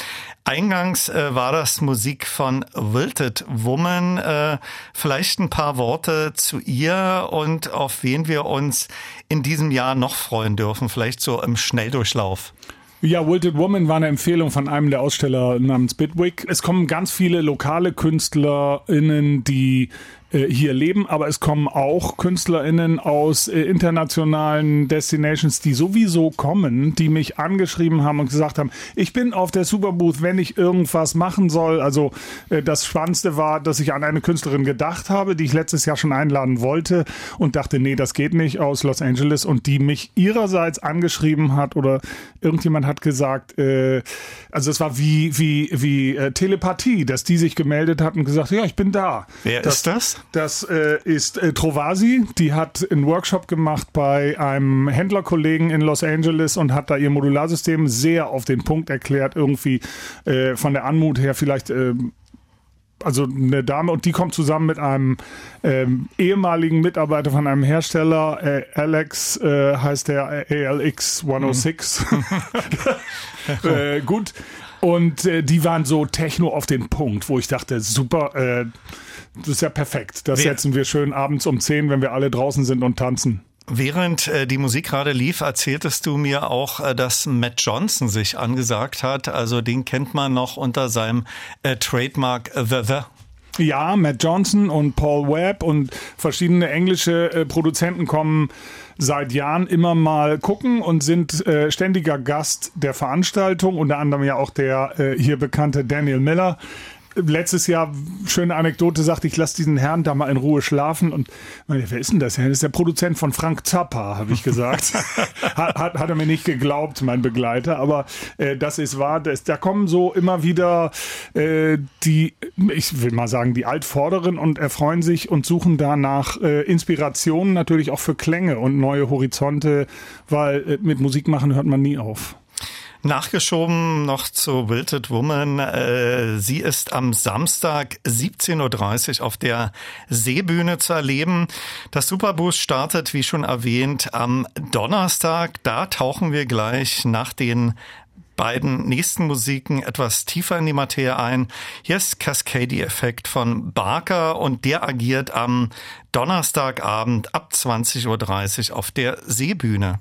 Eingangs äh, war das Musik von Wilted Woman. Äh, vielleicht ein paar Worte zu ihr und auf wen wir uns in diesem Jahr noch freuen dürfen? Vielleicht so im Schnelldurchlauf. Ja, Wilted Woman war eine Empfehlung von einem der Aussteller namens Bitwig. Es kommen ganz viele lokale KünstlerInnen, die äh, hier leben, aber es kommen auch KünstlerInnen aus äh, internationalen Destinations, die sowieso kommen, die mich angeschrieben haben und gesagt haben, ich bin auf der Superbooth, wenn ich irgendwas machen soll. Also äh, das Spannendste war, dass ich an eine Künstlerin gedacht habe, die ich letztes Jahr schon einladen wollte und dachte, nee, das geht nicht aus Los Angeles und die mich ihrerseits angeschrieben hat oder irgendjemand hat gesagt, äh, also es war wie, wie, wie äh, Telepathie, dass die sich gemeldet hat und gesagt, ja, ich bin da. Wer das, ist das? Das äh, ist äh, Trovasi. Die hat einen Workshop gemacht bei einem Händlerkollegen in Los Angeles und hat da ihr Modularsystem sehr auf den Punkt erklärt, irgendwie äh, von der Anmut her vielleicht. Äh, also eine Dame und die kommt zusammen mit einem ähm, ehemaligen Mitarbeiter von einem Hersteller, äh, Alex äh, heißt der ALX 106. Mhm. *laughs* *laughs* äh, gut. Und äh, die waren so Techno auf den Punkt, wo ich dachte, super, äh, das ist ja perfekt. Das setzen wir schön abends um 10, wenn wir alle draußen sind und tanzen. Während äh, die Musik gerade lief, erzähltest du mir auch, äh, dass Matt Johnson sich angesagt hat. Also den kennt man noch unter seinem äh, Trademark The The. Ja, Matt Johnson und Paul Webb und verschiedene englische Produzenten kommen seit Jahren immer mal gucken und sind äh, ständiger Gast der Veranstaltung, unter anderem ja auch der äh, hier bekannte Daniel Miller, letztes Jahr, schöne Anekdote, sagte ich, lass diesen Herrn da mal in Ruhe schlafen. Und meine, wer ist denn das? Das ist der Produzent von Frank Zappa, habe ich gesagt. *laughs* hat, hat, hat, er mir nicht geglaubt, mein Begleiter. Aber äh, das ist wahr. Das, da kommen so immer wieder äh, die, ich will mal sagen, die Altvorderen und erfreuen sich und suchen danach äh, Inspirationen natürlich auch für Klänge und neue Horizonte, weil äh, mit Musik machen hört man nie auf. Nachgeschoben noch zu Wilted Woman. Äh, sie ist am Samstag 17.30 Uhr auf der Seebühne zu erleben. Das Superboost startet, wie schon erwähnt, am Donnerstag. Da tauchen wir gleich nach den beiden nächsten Musiken etwas tiefer in die Materie ein. Hier ist Cascade-Effekt von Barker und der agiert am Donnerstagabend ab 20.30 Uhr auf der Seebühne.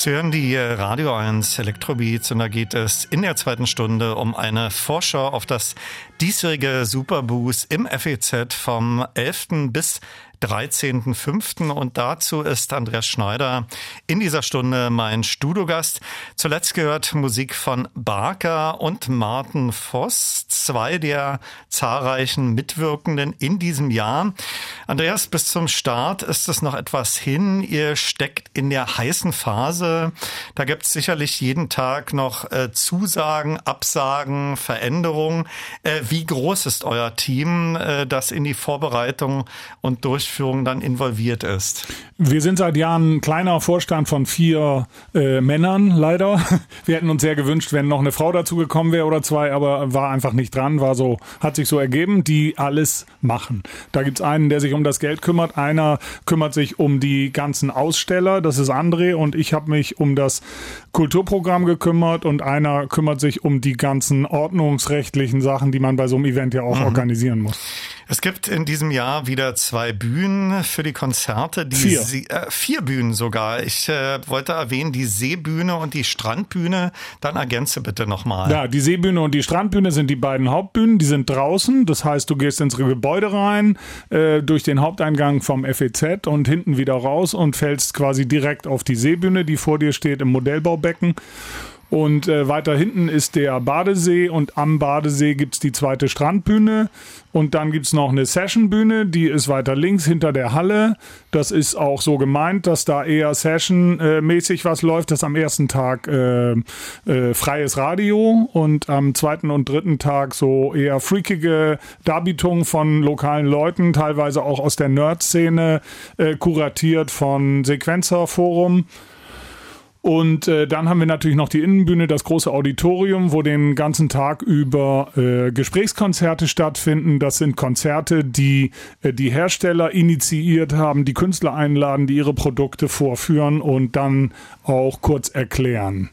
Sie hören die Radio 1 Elektrobeats und da geht es in der zweiten Stunde um eine Vorschau auf das diesjährige Superboost im FEZ vom 11. bis 13.05. Und dazu ist Andreas Schneider in dieser Stunde mein Studiogast. Zuletzt gehört Musik von Barker und Martin Voss, zwei der zahlreichen Mitwirkenden in diesem Jahr. Andreas, bis zum Start ist es noch etwas hin. Ihr steckt in der heißen Phase. Da gibt es sicherlich jeden Tag noch äh, Zusagen, Absagen, Veränderungen. Äh, wie groß ist euer Team, äh, das in die Vorbereitung und durch Durchführung dann involviert ist? Wir sind seit Jahren ein kleiner Vorstand von vier äh, Männern, leider. *laughs* Wir hätten uns sehr gewünscht, wenn noch eine Frau dazu gekommen wäre oder zwei, aber war einfach nicht dran, war so, hat sich so ergeben, die alles machen. Da gibt es einen, der sich um das Geld kümmert, einer kümmert sich um die ganzen Aussteller, das ist André und ich habe mich um das Kulturprogramm gekümmert und einer kümmert sich um die ganzen ordnungsrechtlichen Sachen, die man bei so einem Event ja auch mhm. organisieren muss. Es gibt in diesem Jahr wieder zwei Bühnen für die Konzerte. Die vier. See, äh, vier Bühnen sogar. Ich äh, wollte erwähnen, die Seebühne und die Strandbühne. Dann ergänze bitte nochmal. Ja, die Seebühne und die Strandbühne sind die beiden Hauptbühnen. Die sind draußen. Das heißt, du gehst ins Gebäude rein, äh, durch den Haupteingang vom FEZ und hinten wieder raus und fällst quasi direkt auf die Seebühne, die vor dir steht im Modellbaubecken. Und äh, weiter hinten ist der Badesee und am Badesee gibt's die zweite Strandbühne. Und dann gibt's noch eine Sessionbühne, die ist weiter links hinter der Halle. Das ist auch so gemeint, dass da eher Session-mäßig was läuft. Das ist am ersten Tag äh, äh, freies Radio und am zweiten und dritten Tag so eher freakige Darbietungen von lokalen Leuten, teilweise auch aus der Nerd-Szene, äh, kuratiert von Sequencer Forum. Und äh, dann haben wir natürlich noch die Innenbühne, das große Auditorium, wo den ganzen Tag über äh, Gesprächskonzerte stattfinden. Das sind Konzerte, die äh, die Hersteller initiiert haben, die Künstler einladen, die ihre Produkte vorführen und dann auch kurz erklären.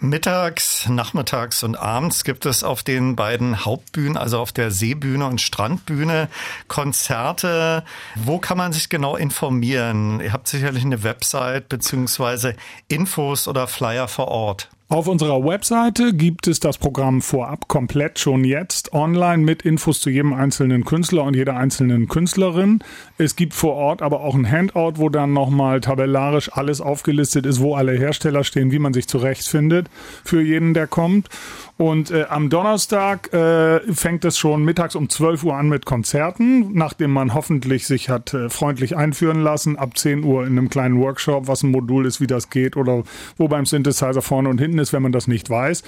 Mittags, nachmittags und abends gibt es auf den beiden Hauptbühnen, also auf der Seebühne und Strandbühne, Konzerte. Wo kann man sich genau informieren? Ihr habt sicherlich eine Website beziehungsweise Infos oder Flyer vor Ort. Auf unserer Webseite gibt es das Programm vorab komplett schon jetzt online mit Infos zu jedem einzelnen Künstler und jeder einzelnen Künstlerin. Es gibt vor Ort aber auch ein Handout, wo dann nochmal tabellarisch alles aufgelistet ist, wo alle Hersteller stehen, wie man sich zurechtfindet für jeden, der kommt. Und äh, am Donnerstag äh, fängt es schon mittags um 12 Uhr an mit Konzerten, nachdem man hoffentlich sich hat äh, freundlich einführen lassen. Ab 10 Uhr in einem kleinen Workshop, was ein Modul ist, wie das geht oder wo beim Synthesizer vorne und hinten ist, wenn man das nicht weiß.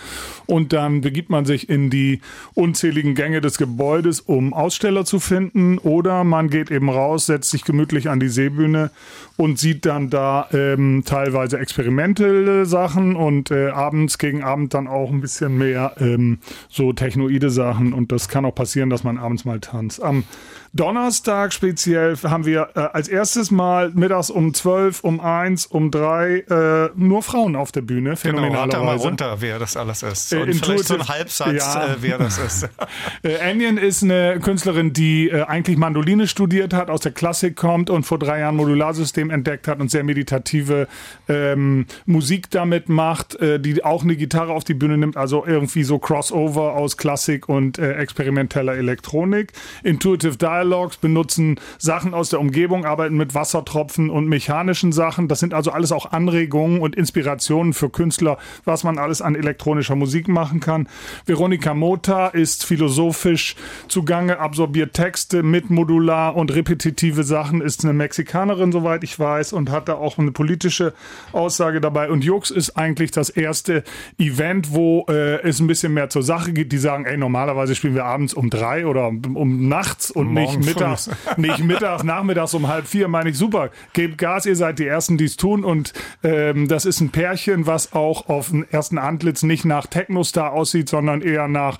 Und dann begibt man sich in die unzähligen Gänge des Gebäudes, um Aussteller zu finden. Oder man geht eben raus, setzt sich gemütlich an die Seebühne und sieht dann da ähm, teilweise experimentelle Sachen und äh, abends gegen Abend dann auch ein bisschen mehr ähm, so technoide Sachen und das kann auch passieren, dass man abends mal tanzt. Am Donnerstag speziell haben wir äh, als erstes Mal mittags um 12, um 1, um 3 äh, nur Frauen auf der Bühne. Phänomenalerweise. Genau, mal runter, wer das alles ist. Und äh, vielleicht so ein Halbsatz, ja. äh, wer das ist. *laughs* äh, Anion ist eine Künstlerin, die äh, eigentlich Mandoline studiert hat, aus der Klassik kommt und vor drei Jahren Modularsystem entdeckt hat und sehr meditative ähm, Musik damit macht, äh, die auch eine Gitarre auf die Bühne nimmt, also irgendwie so Crossover aus Klassik und äh, experimenteller Elektronik. Intuitive Dialogue Dialogs, benutzen Sachen aus der Umgebung, arbeiten mit Wassertropfen und mechanischen Sachen. Das sind also alles auch Anregungen und Inspirationen für Künstler, was man alles an elektronischer Musik machen kann. Veronika Mota ist philosophisch zugange, absorbiert Texte mit modular und repetitive Sachen, ist eine Mexikanerin, soweit ich weiß, und hat da auch eine politische Aussage dabei. Und Jux ist eigentlich das erste Event, wo äh, es ein bisschen mehr zur Sache geht. Die sagen, ey, normalerweise spielen wir abends um drei oder um nachts und nicht nicht mittags, *laughs* nicht mittags, nachmittags um halb vier, meine ich, super, gebt Gas, ihr seid die Ersten, die es tun. Und ähm, das ist ein Pärchen, was auch auf den ersten Antlitz nicht nach Technostar aussieht, sondern eher nach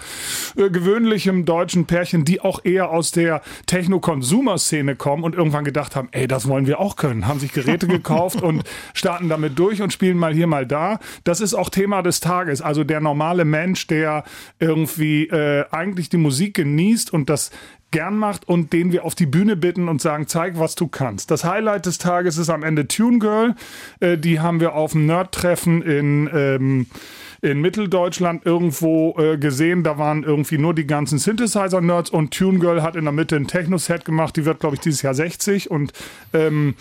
äh, gewöhnlichem deutschen Pärchen, die auch eher aus der Techno-Consumer-Szene kommen und irgendwann gedacht haben, ey, das wollen wir auch können, haben sich Geräte *laughs* gekauft und starten damit durch und spielen mal hier, mal da. Das ist auch Thema des Tages, also der normale Mensch, der irgendwie äh, eigentlich die Musik genießt und das gern macht und den wir auf die Bühne bitten und sagen, zeig, was du kannst. Das Highlight des Tages ist am Ende Tune Girl. Äh, die haben wir auf dem Nerd-Treffen in, ähm, in Mitteldeutschland irgendwo äh, gesehen. Da waren irgendwie nur die ganzen Synthesizer-Nerds und Tune Girl hat in der Mitte ein Techno-Set gemacht. Die wird, glaube ich, dieses Jahr 60 und ähm,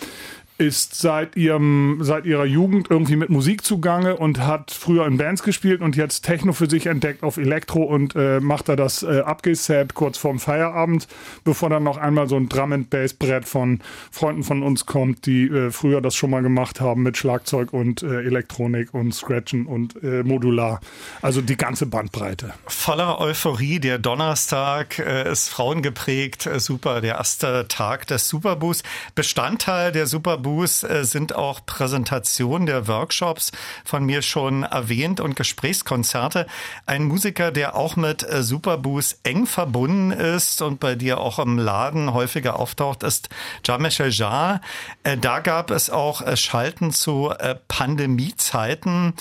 ist seit ihrem seit ihrer Jugend irgendwie mit Musik zugange und hat früher in Bands gespielt und jetzt Techno für sich entdeckt auf Elektro und äh, macht da das äh, Abgeset kurz vorm Feierabend, bevor dann noch einmal so ein Drum and Bass Brett von Freunden von uns kommt, die äh, früher das schon mal gemacht haben mit Schlagzeug und äh, Elektronik und Scratchen und äh, Modular. Also die ganze Bandbreite. Voller Euphorie. Der Donnerstag äh, ist frauengeprägt. Äh, super. Der erste Tag des Superboost. Bestandteil der Superboost Booth äh, sind auch Präsentationen der Workshops von mir schon erwähnt und Gesprächskonzerte. Ein Musiker, der auch mit äh, Superbooth eng verbunden ist und bei dir auch im Laden häufiger auftaucht, ist Jean-Michel Jarre. Äh, da gab es auch Schalten zu Pandemiezeiten.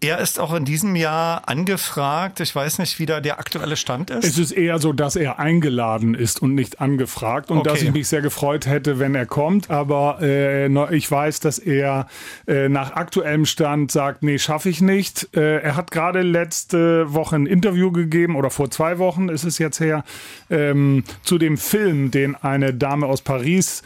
Er ist auch in diesem Jahr angefragt. Ich weiß nicht, wie da der aktuelle Stand ist. Es ist eher so, dass er eingeladen ist und nicht angefragt und okay. dass ich mich sehr gefreut hätte, wenn er kommt. Aber äh, ich weiß, dass er äh, nach aktuellem Stand sagt, nee, schaffe ich nicht. Äh, er hat gerade letzte Woche ein Interview gegeben oder vor zwei Wochen ist es jetzt her ähm, zu dem Film, den eine Dame aus Paris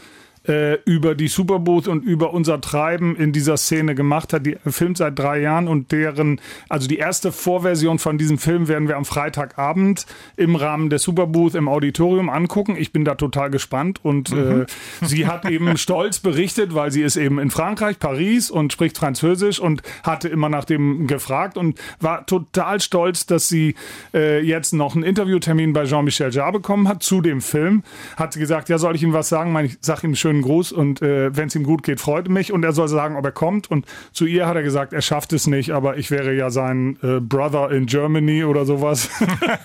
äh, über die Superbooth und über unser Treiben in dieser Szene gemacht hat. Die filmt seit drei Jahren und deren, also die erste Vorversion von diesem Film werden wir am Freitagabend im Rahmen der Superbooth im Auditorium angucken. Ich bin da total gespannt und mhm. äh, *laughs* sie hat eben stolz berichtet, weil sie ist eben in Frankreich, Paris und spricht Französisch und hatte immer nach dem gefragt und war total stolz, dass sie äh, jetzt noch einen Interviewtermin bei Jean-Michel Jarre bekommen hat zu dem Film. Hat sie gesagt, ja, soll ich ihm was sagen? Ich sag ihm schönen Gruß und äh, wenn es ihm gut geht, freut mich und er soll sagen, ob er kommt. Und zu ihr hat er gesagt, er schafft es nicht, aber ich wäre ja sein äh, Brother in Germany oder sowas.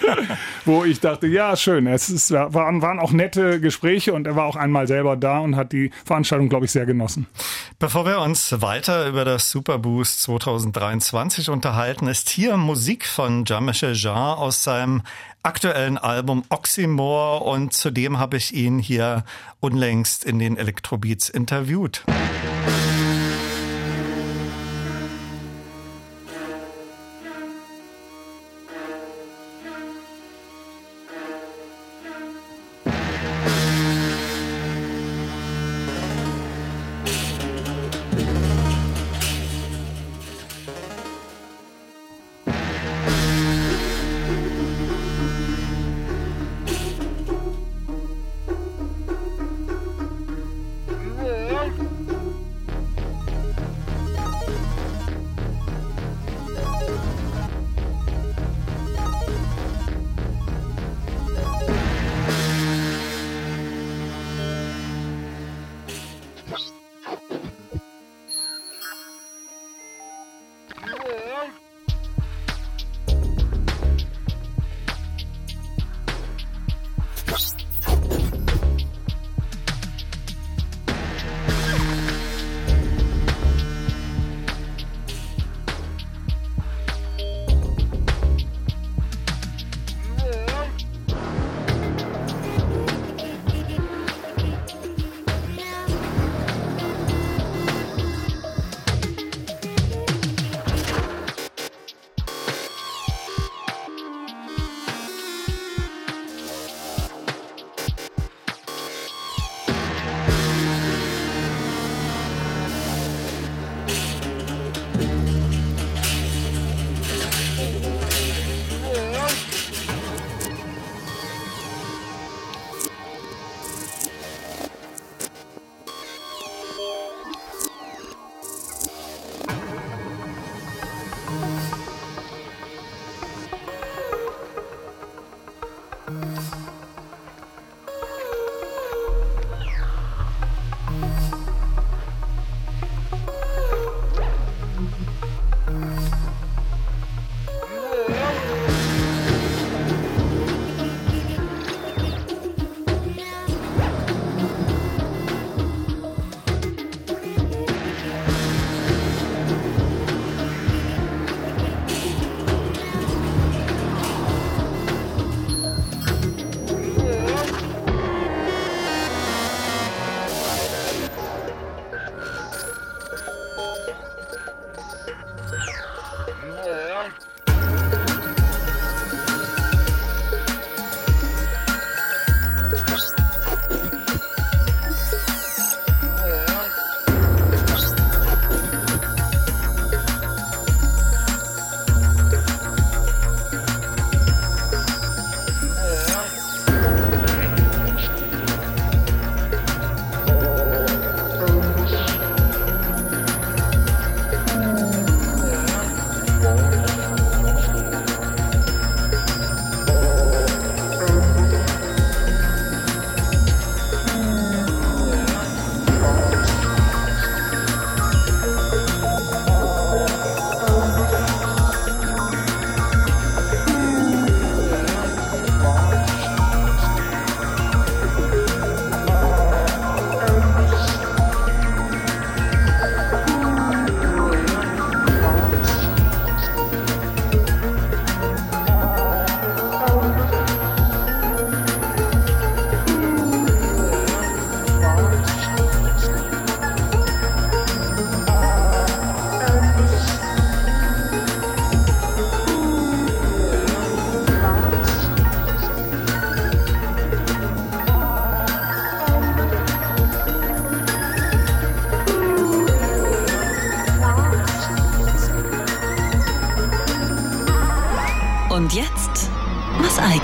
*laughs* Wo ich dachte, ja, schön. Es ist, waren, waren auch nette Gespräche und er war auch einmal selber da und hat die Veranstaltung, glaube ich, sehr genossen. Bevor wir uns weiter über das Superboost 2023 unterhalten, ist hier Musik von Jean-Michel Jean aus seinem aktuellen Album Oxymore und zudem habe ich ihn hier unlängst in den Electrobeats interviewt.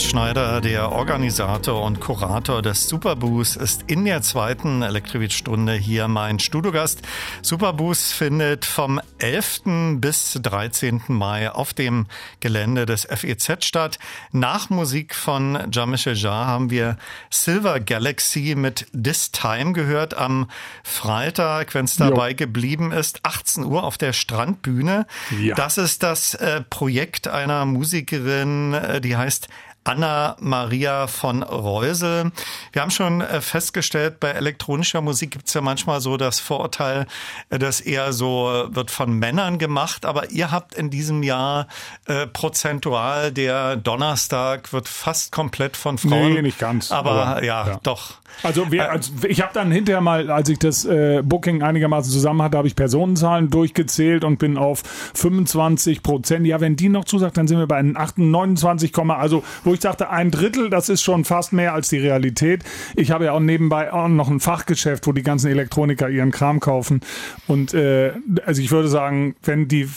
Lukas Schneider, der Organisator und Kurator des Superboost, ist in der zweiten Elektrobeat-Stunde hier mein Studiogast. Superboost findet vom 11. bis 13. Mai auf dem Gelände des FEZ statt. Nach Musik von Jean-Michel Jarre haben wir Silver Galaxy mit This Time gehört am Freitag, wenn es dabei jo. geblieben ist, 18 Uhr auf der Strandbühne. Ja. Das ist das äh, Projekt einer Musikerin, äh, die heißt Anna Maria von Reusel. Wir haben schon äh, festgestellt, bei elektronischer Musik gibt es ja manchmal so das Vorurteil, äh, dass eher so wird von Männern gemacht, aber ihr habt in diesem Jahr äh, prozentual der Donnerstag wird fast komplett von Frauen. Nee, nicht ganz. Aber, aber ja, ja, doch. Also, wir, also ich habe dann hinterher mal, als ich das äh, Booking einigermaßen zusammen hatte, habe ich Personenzahlen durchgezählt und bin auf 25 Prozent. Ja, wenn die noch zusagt, dann sind wir bei 28, also wo ich sagte, ein Drittel, das ist schon fast mehr als die Realität. Ich habe ja auch nebenbei auch noch ein Fachgeschäft, wo die ganzen Elektroniker ihren Kram kaufen. Und äh, also ich würde sagen, wenn die,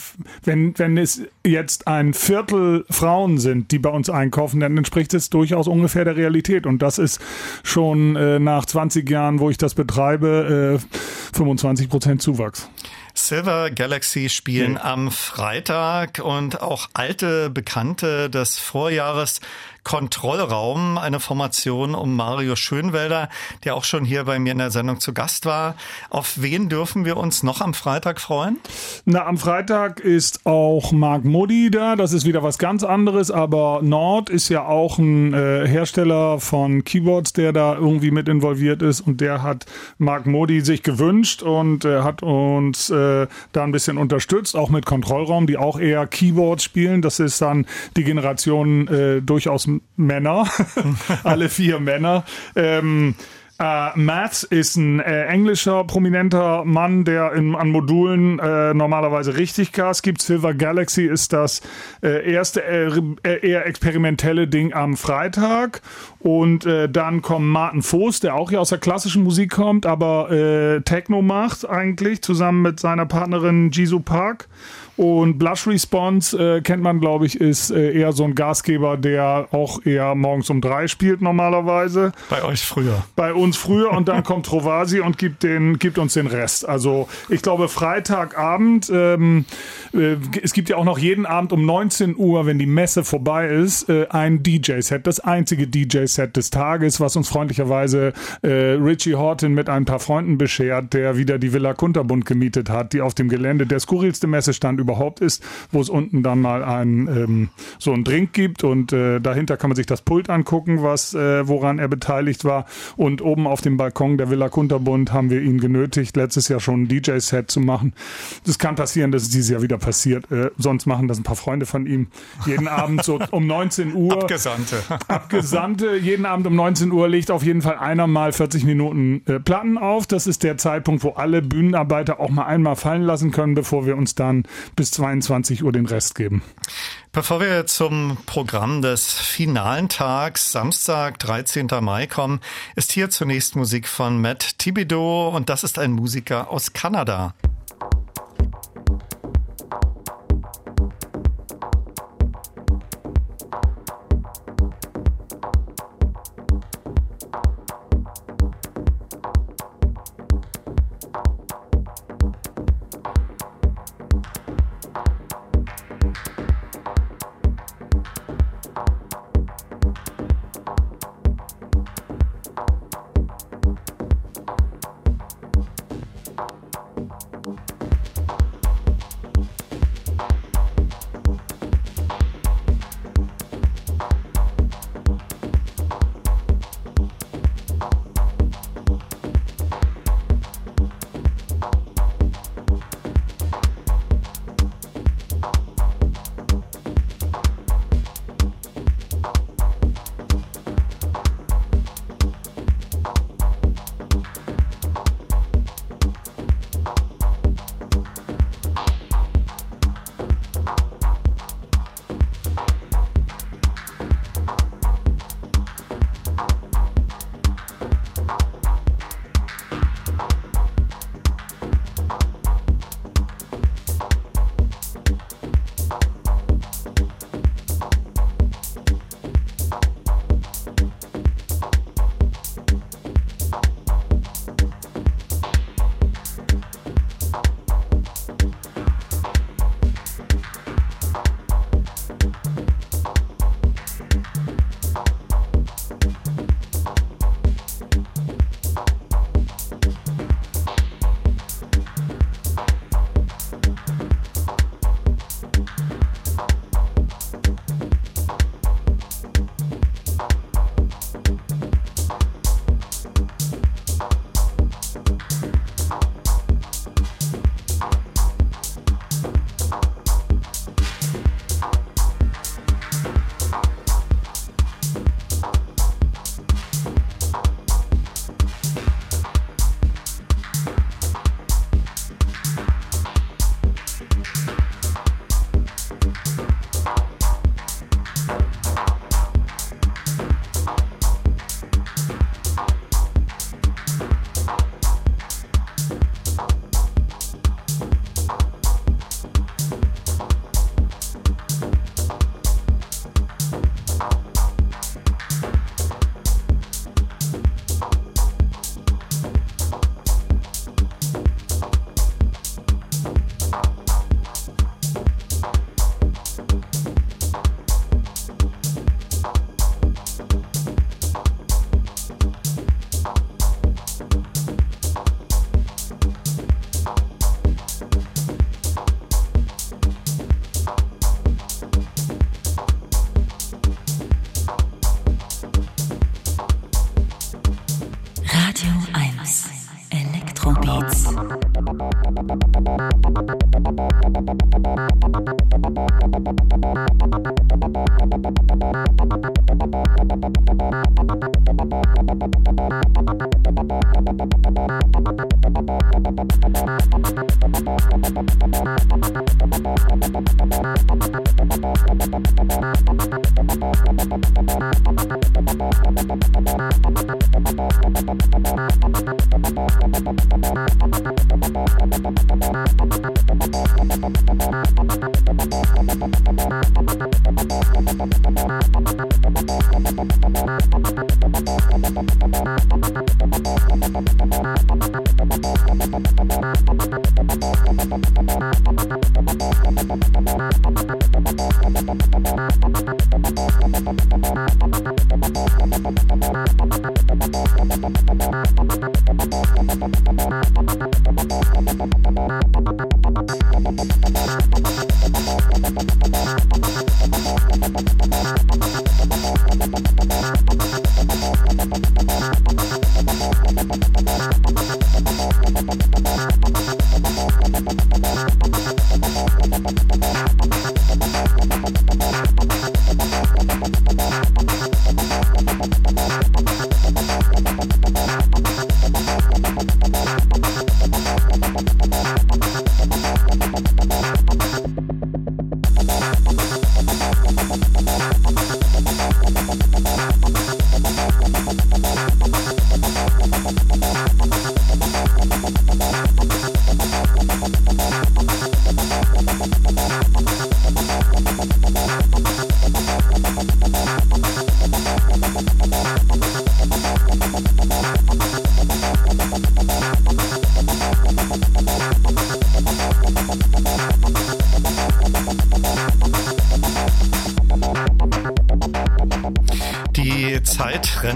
wenn, wenn es jetzt ein Viertel Frauen sind, die bei uns einkaufen, dann entspricht es durchaus ungefähr der Realität. Und das ist schon äh, nach 20 Jahren, wo ich das betreibe, äh, 25 Prozent Zuwachs. Silver Galaxy spielen ja. am Freitag und auch alte Bekannte des Vorjahres Kontrollraum, eine Formation um Mario Schönwelder, der auch schon hier bei mir in der Sendung zu Gast war. Auf wen dürfen wir uns noch am Freitag freuen? Na, am Freitag ist auch Mark Modi da. Das ist wieder was ganz anderes, aber Nord ist ja auch ein äh, Hersteller von Keyboards, der da irgendwie mit involviert ist und der hat Mark Modi sich gewünscht und äh, hat uns äh, da ein bisschen unterstützt, auch mit Kontrollraum, die auch eher Keyboards spielen. Das ist dann die Generation äh, durchaus Männer, *laughs* alle vier Männer. Ähm, äh, Matt ist ein äh, englischer prominenter Mann, der in, an Modulen äh, normalerweise richtig Gas gibt. Silver Galaxy ist das äh, erste äh, äh, eher experimentelle Ding am Freitag. Und dann kommt Martin Voß, der auch hier aus der klassischen Musik kommt, aber Techno macht eigentlich, zusammen mit seiner Partnerin Jisoo Park. Und Blush Response äh, kennt man, glaube ich, ist äh, eher so ein Gasgeber, der auch eher morgens um drei spielt normalerweise. Bei euch früher. Bei uns früher und dann kommt Trovasi und gibt, den, gibt uns den Rest. Also ich glaube Freitagabend, ähm, äh, es gibt ja auch noch jeden Abend um 19 Uhr, wenn die Messe vorbei ist, äh, ein DJ-Set, das einzige DJ-Set des Tages, was uns freundlicherweise äh, Richie Horton mit ein paar Freunden beschert, der wieder die Villa Kunterbund gemietet hat, die auf dem Gelände der skurrilste Messestand überhaupt ist, wo es unten dann mal ein, ähm, so einen Drink gibt und äh, dahinter kann man sich das Pult angucken, was, äh, woran er beteiligt war. Und oben auf dem Balkon der Villa Kunterbund haben wir ihn genötigt, letztes Jahr schon ein DJ-Set zu machen. Das kann passieren, dass es dieses Jahr wieder passiert. Äh, sonst machen das ein paar Freunde von ihm. Jeden Abend so *laughs* um 19 Uhr. Abgesandte. *laughs* Abgesandte. Jeden Abend um 19 Uhr legt auf jeden Fall einer mal 40 Minuten äh, Platten auf. Das ist der Zeitpunkt, wo alle Bühnenarbeiter auch mal einmal fallen lassen können, bevor wir uns dann bis 22 Uhr den Rest geben. Bevor wir zum Programm des finalen Tags, Samstag, 13. Mai kommen, ist hier zunächst Musik von Matt Thibodeau und das ist ein Musiker aus Kanada.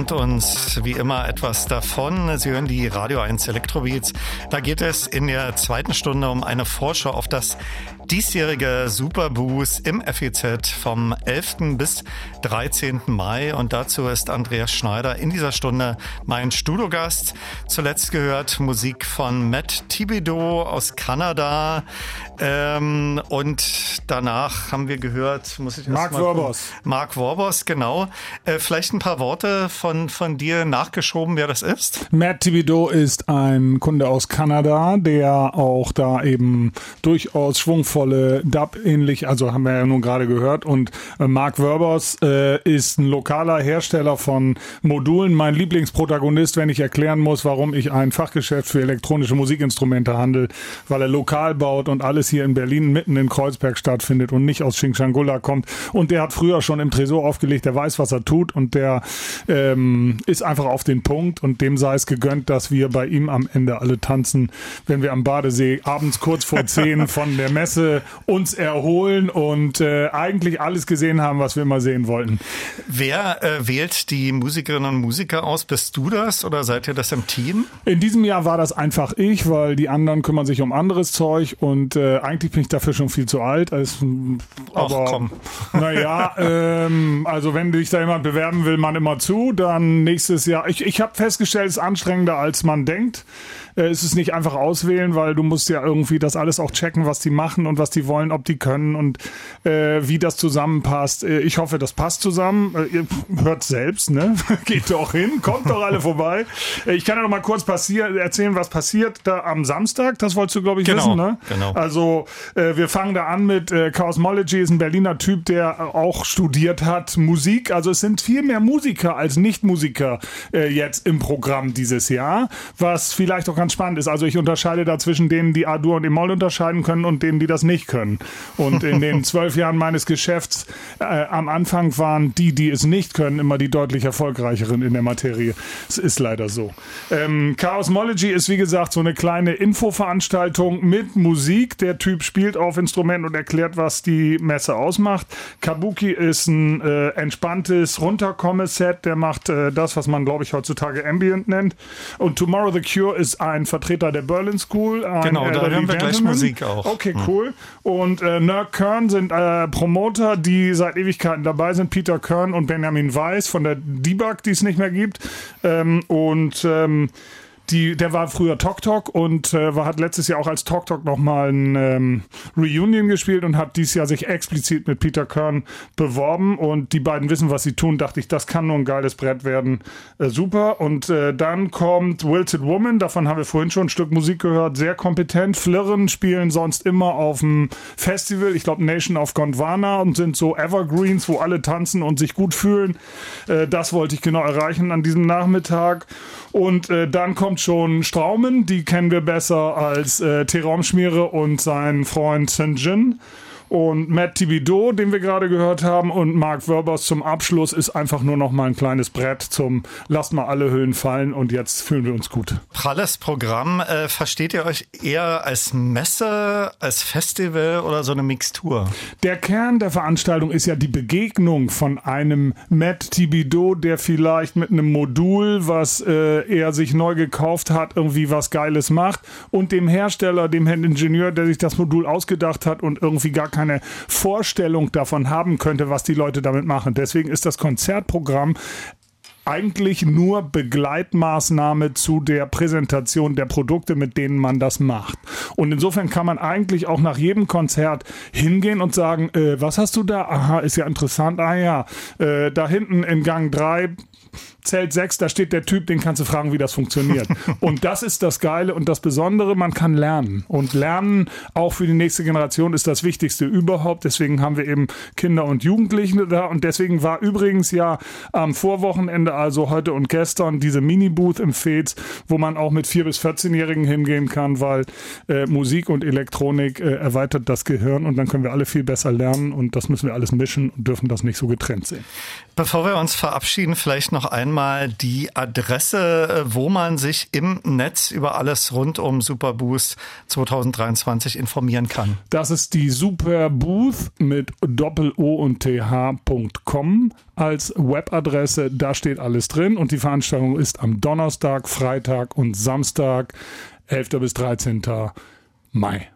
Rennt uns wie immer etwas davon. Sie hören die Radio 1 Elektrobeats. Da geht es in der zweiten Stunde um eine Vorschau auf das diesjährige Superboost im FEZ vom 11. bis 13. Mai. Und dazu ist Andreas Schneider in dieser Stunde mein Studiogast. Zuletzt gehört Musik von Matt Thibodeau aus Kanada. Ähm, und danach haben wir gehört, muss ich Mark Worbos. Mark Worbos, genau. Äh, vielleicht ein paar Worte von, von dir nachgeschoben, wer das ist? Matt Thibodeau ist ein Kunde aus Kanada, der auch da eben durchaus schwungvoll liebevolle Dub-ähnlich, also haben wir ja nun gerade gehört. Und Mark Werbers äh, ist ein lokaler Hersteller von Modulen. Mein Lieblingsprotagonist, wenn ich erklären muss, warum ich ein Fachgeschäft für elektronische Musikinstrumente handle, weil er lokal baut und alles hier in Berlin mitten in Kreuzberg stattfindet und nicht aus Xinjiang kommt. Und der hat früher schon im Tresor aufgelegt, der weiß, was er tut und der ähm, ist einfach auf den Punkt und dem sei es gegönnt, dass wir bei ihm am Ende alle tanzen, wenn wir am Badesee abends kurz vor zehn von der Messe uns erholen und äh, eigentlich alles gesehen haben, was wir immer sehen wollten. Wer äh, wählt die Musikerinnen und Musiker aus? Bist du das oder seid ihr das im Team? In diesem Jahr war das einfach ich, weil die anderen kümmern sich um anderes Zeug und äh, eigentlich bin ich dafür schon viel zu alt. Also, aber, Ach komm. *laughs* Naja, ähm, also wenn dich da jemand bewerben will, man immer zu, dann nächstes Jahr. Ich, ich habe festgestellt, es ist anstrengender, als man denkt äh, ist es nicht einfach auswählen, weil du musst ja irgendwie das alles auch checken, was die machen und was die wollen, ob die können und äh, wie das zusammenpasst. Äh, ich hoffe, das passt zusammen. Äh, ihr hört selbst, ne? *laughs* Geht doch hin, kommt doch alle vorbei. Äh, ich kann ja noch mal kurz passieren, erzählen, was passiert da am Samstag. Das wolltest du, glaube ich, genau, wissen, ne? Genau. Also wir fangen da an mit äh, Cosmology, ist ein Berliner Typ, der auch studiert hat Musik. Also es sind viel mehr Musiker als Nichtmusiker äh, jetzt im Programm dieses Jahr, was vielleicht auch ganz ganz spannend ist. Also ich unterscheide da zwischen denen, die A-Dur und E-Moll unterscheiden können und denen, die das nicht können. Und in den *laughs* zwölf Jahren meines Geschäfts äh, am Anfang waren die, die es nicht können, immer die deutlich erfolgreicheren in der Materie. Es ist leider so. Ähm, Chaosmology ist wie gesagt so eine kleine Infoveranstaltung mit Musik. Der Typ spielt auf Instrument und erklärt, was die Messe ausmacht. Kabuki ist ein äh, entspanntes Runterkomme-Set. Der macht äh, das, was man glaube ich heutzutage Ambient nennt. Und Tomorrow the Cure ist ein ein Vertreter der Berlin School. genau, da hören wir gleich Musik auch. Okay, hm. cool. Und äh, Nerk Kern sind äh, Promoter, die seit Ewigkeiten dabei sind. Peter Kern und Benjamin Weiss von der Debug, die es nicht mehr gibt. Ähm, und ähm, die, der war früher Tok Tok und äh, war, hat letztes Jahr auch als Tok Tok nochmal ein ähm, Reunion gespielt und hat dieses Jahr sich explizit mit Peter Kern beworben und die beiden wissen, was sie tun. Dachte ich, das kann nur ein geiles Brett werden. Äh, super. Und äh, dann kommt Wilted Woman, davon haben wir vorhin schon ein Stück Musik gehört, sehr kompetent. Flirren spielen sonst immer auf dem Festival, ich glaube Nation of Gondwana und sind so Evergreens, wo alle tanzen und sich gut fühlen. Äh, das wollte ich genau erreichen an diesem Nachmittag. Und äh, dann kommt schon Straumen, die kennen wir besser als äh, T-Raumschmiere und sein Freund St. Jin. Und Matt Thibodeau, den wir gerade gehört haben, und Mark Werbers zum Abschluss ist einfach nur noch mal ein kleines Brett zum Lasst mal alle Hüllen fallen und jetzt fühlen wir uns gut. Pralles Programm. Äh, versteht ihr euch eher als Messe, als Festival oder so eine Mixtur? Der Kern der Veranstaltung ist ja die Begegnung von einem Matt Thibodeau, der vielleicht mit einem Modul, was äh, er sich neu gekauft hat, irgendwie was Geiles macht und dem Hersteller, dem Ingenieur, der sich das Modul ausgedacht hat und irgendwie gar keine Vorstellung davon haben könnte, was die Leute damit machen. Deswegen ist das Konzertprogramm eigentlich nur Begleitmaßnahme zu der Präsentation der Produkte, mit denen man das macht. Und insofern kann man eigentlich auch nach jedem Konzert hingehen und sagen, äh, was hast du da? Aha, ist ja interessant. Ah ja, äh, da hinten in Gang 3 Zelt 6, da steht der Typ, den kannst du fragen, wie das funktioniert. *laughs* und das ist das Geile und das Besondere, man kann lernen. Und lernen auch für die nächste Generation ist das Wichtigste überhaupt. Deswegen haben wir eben Kinder und Jugendliche da. Und deswegen war übrigens ja am Vorwochenende, also heute und gestern, diese Mini-Booth im Fez, wo man auch mit 4- bis 14-Jährigen hingehen kann, weil äh, Musik und Elektronik äh, erweitert das Gehirn und dann können wir alle viel besser lernen und das müssen wir alles mischen und dürfen das nicht so getrennt sehen. Bevor wir uns verabschieden, vielleicht noch einmal die Adresse, äh, wo man sich im Netz über alles rund um Superboost 2023 informieren kann. Das ist die Superbooth mit Doppel-O und TH.com als Webadresse. Da steht alles drin und die Veranstaltung ist am Donnerstag, Freitag und Samstag, 11. bis 13. Mai.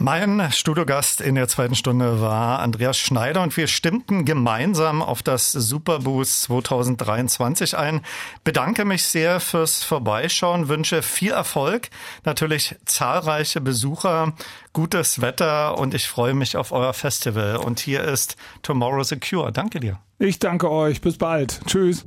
Mein Studiogast in der zweiten Stunde war Andreas Schneider und wir stimmten gemeinsam auf das Superboost 2023 ein. Bedanke mich sehr fürs Vorbeischauen, wünsche viel Erfolg, natürlich zahlreiche Besucher, gutes Wetter und ich freue mich auf euer Festival. Und hier ist Tomorrow Secure. Danke dir. Ich danke euch. Bis bald. Tschüss.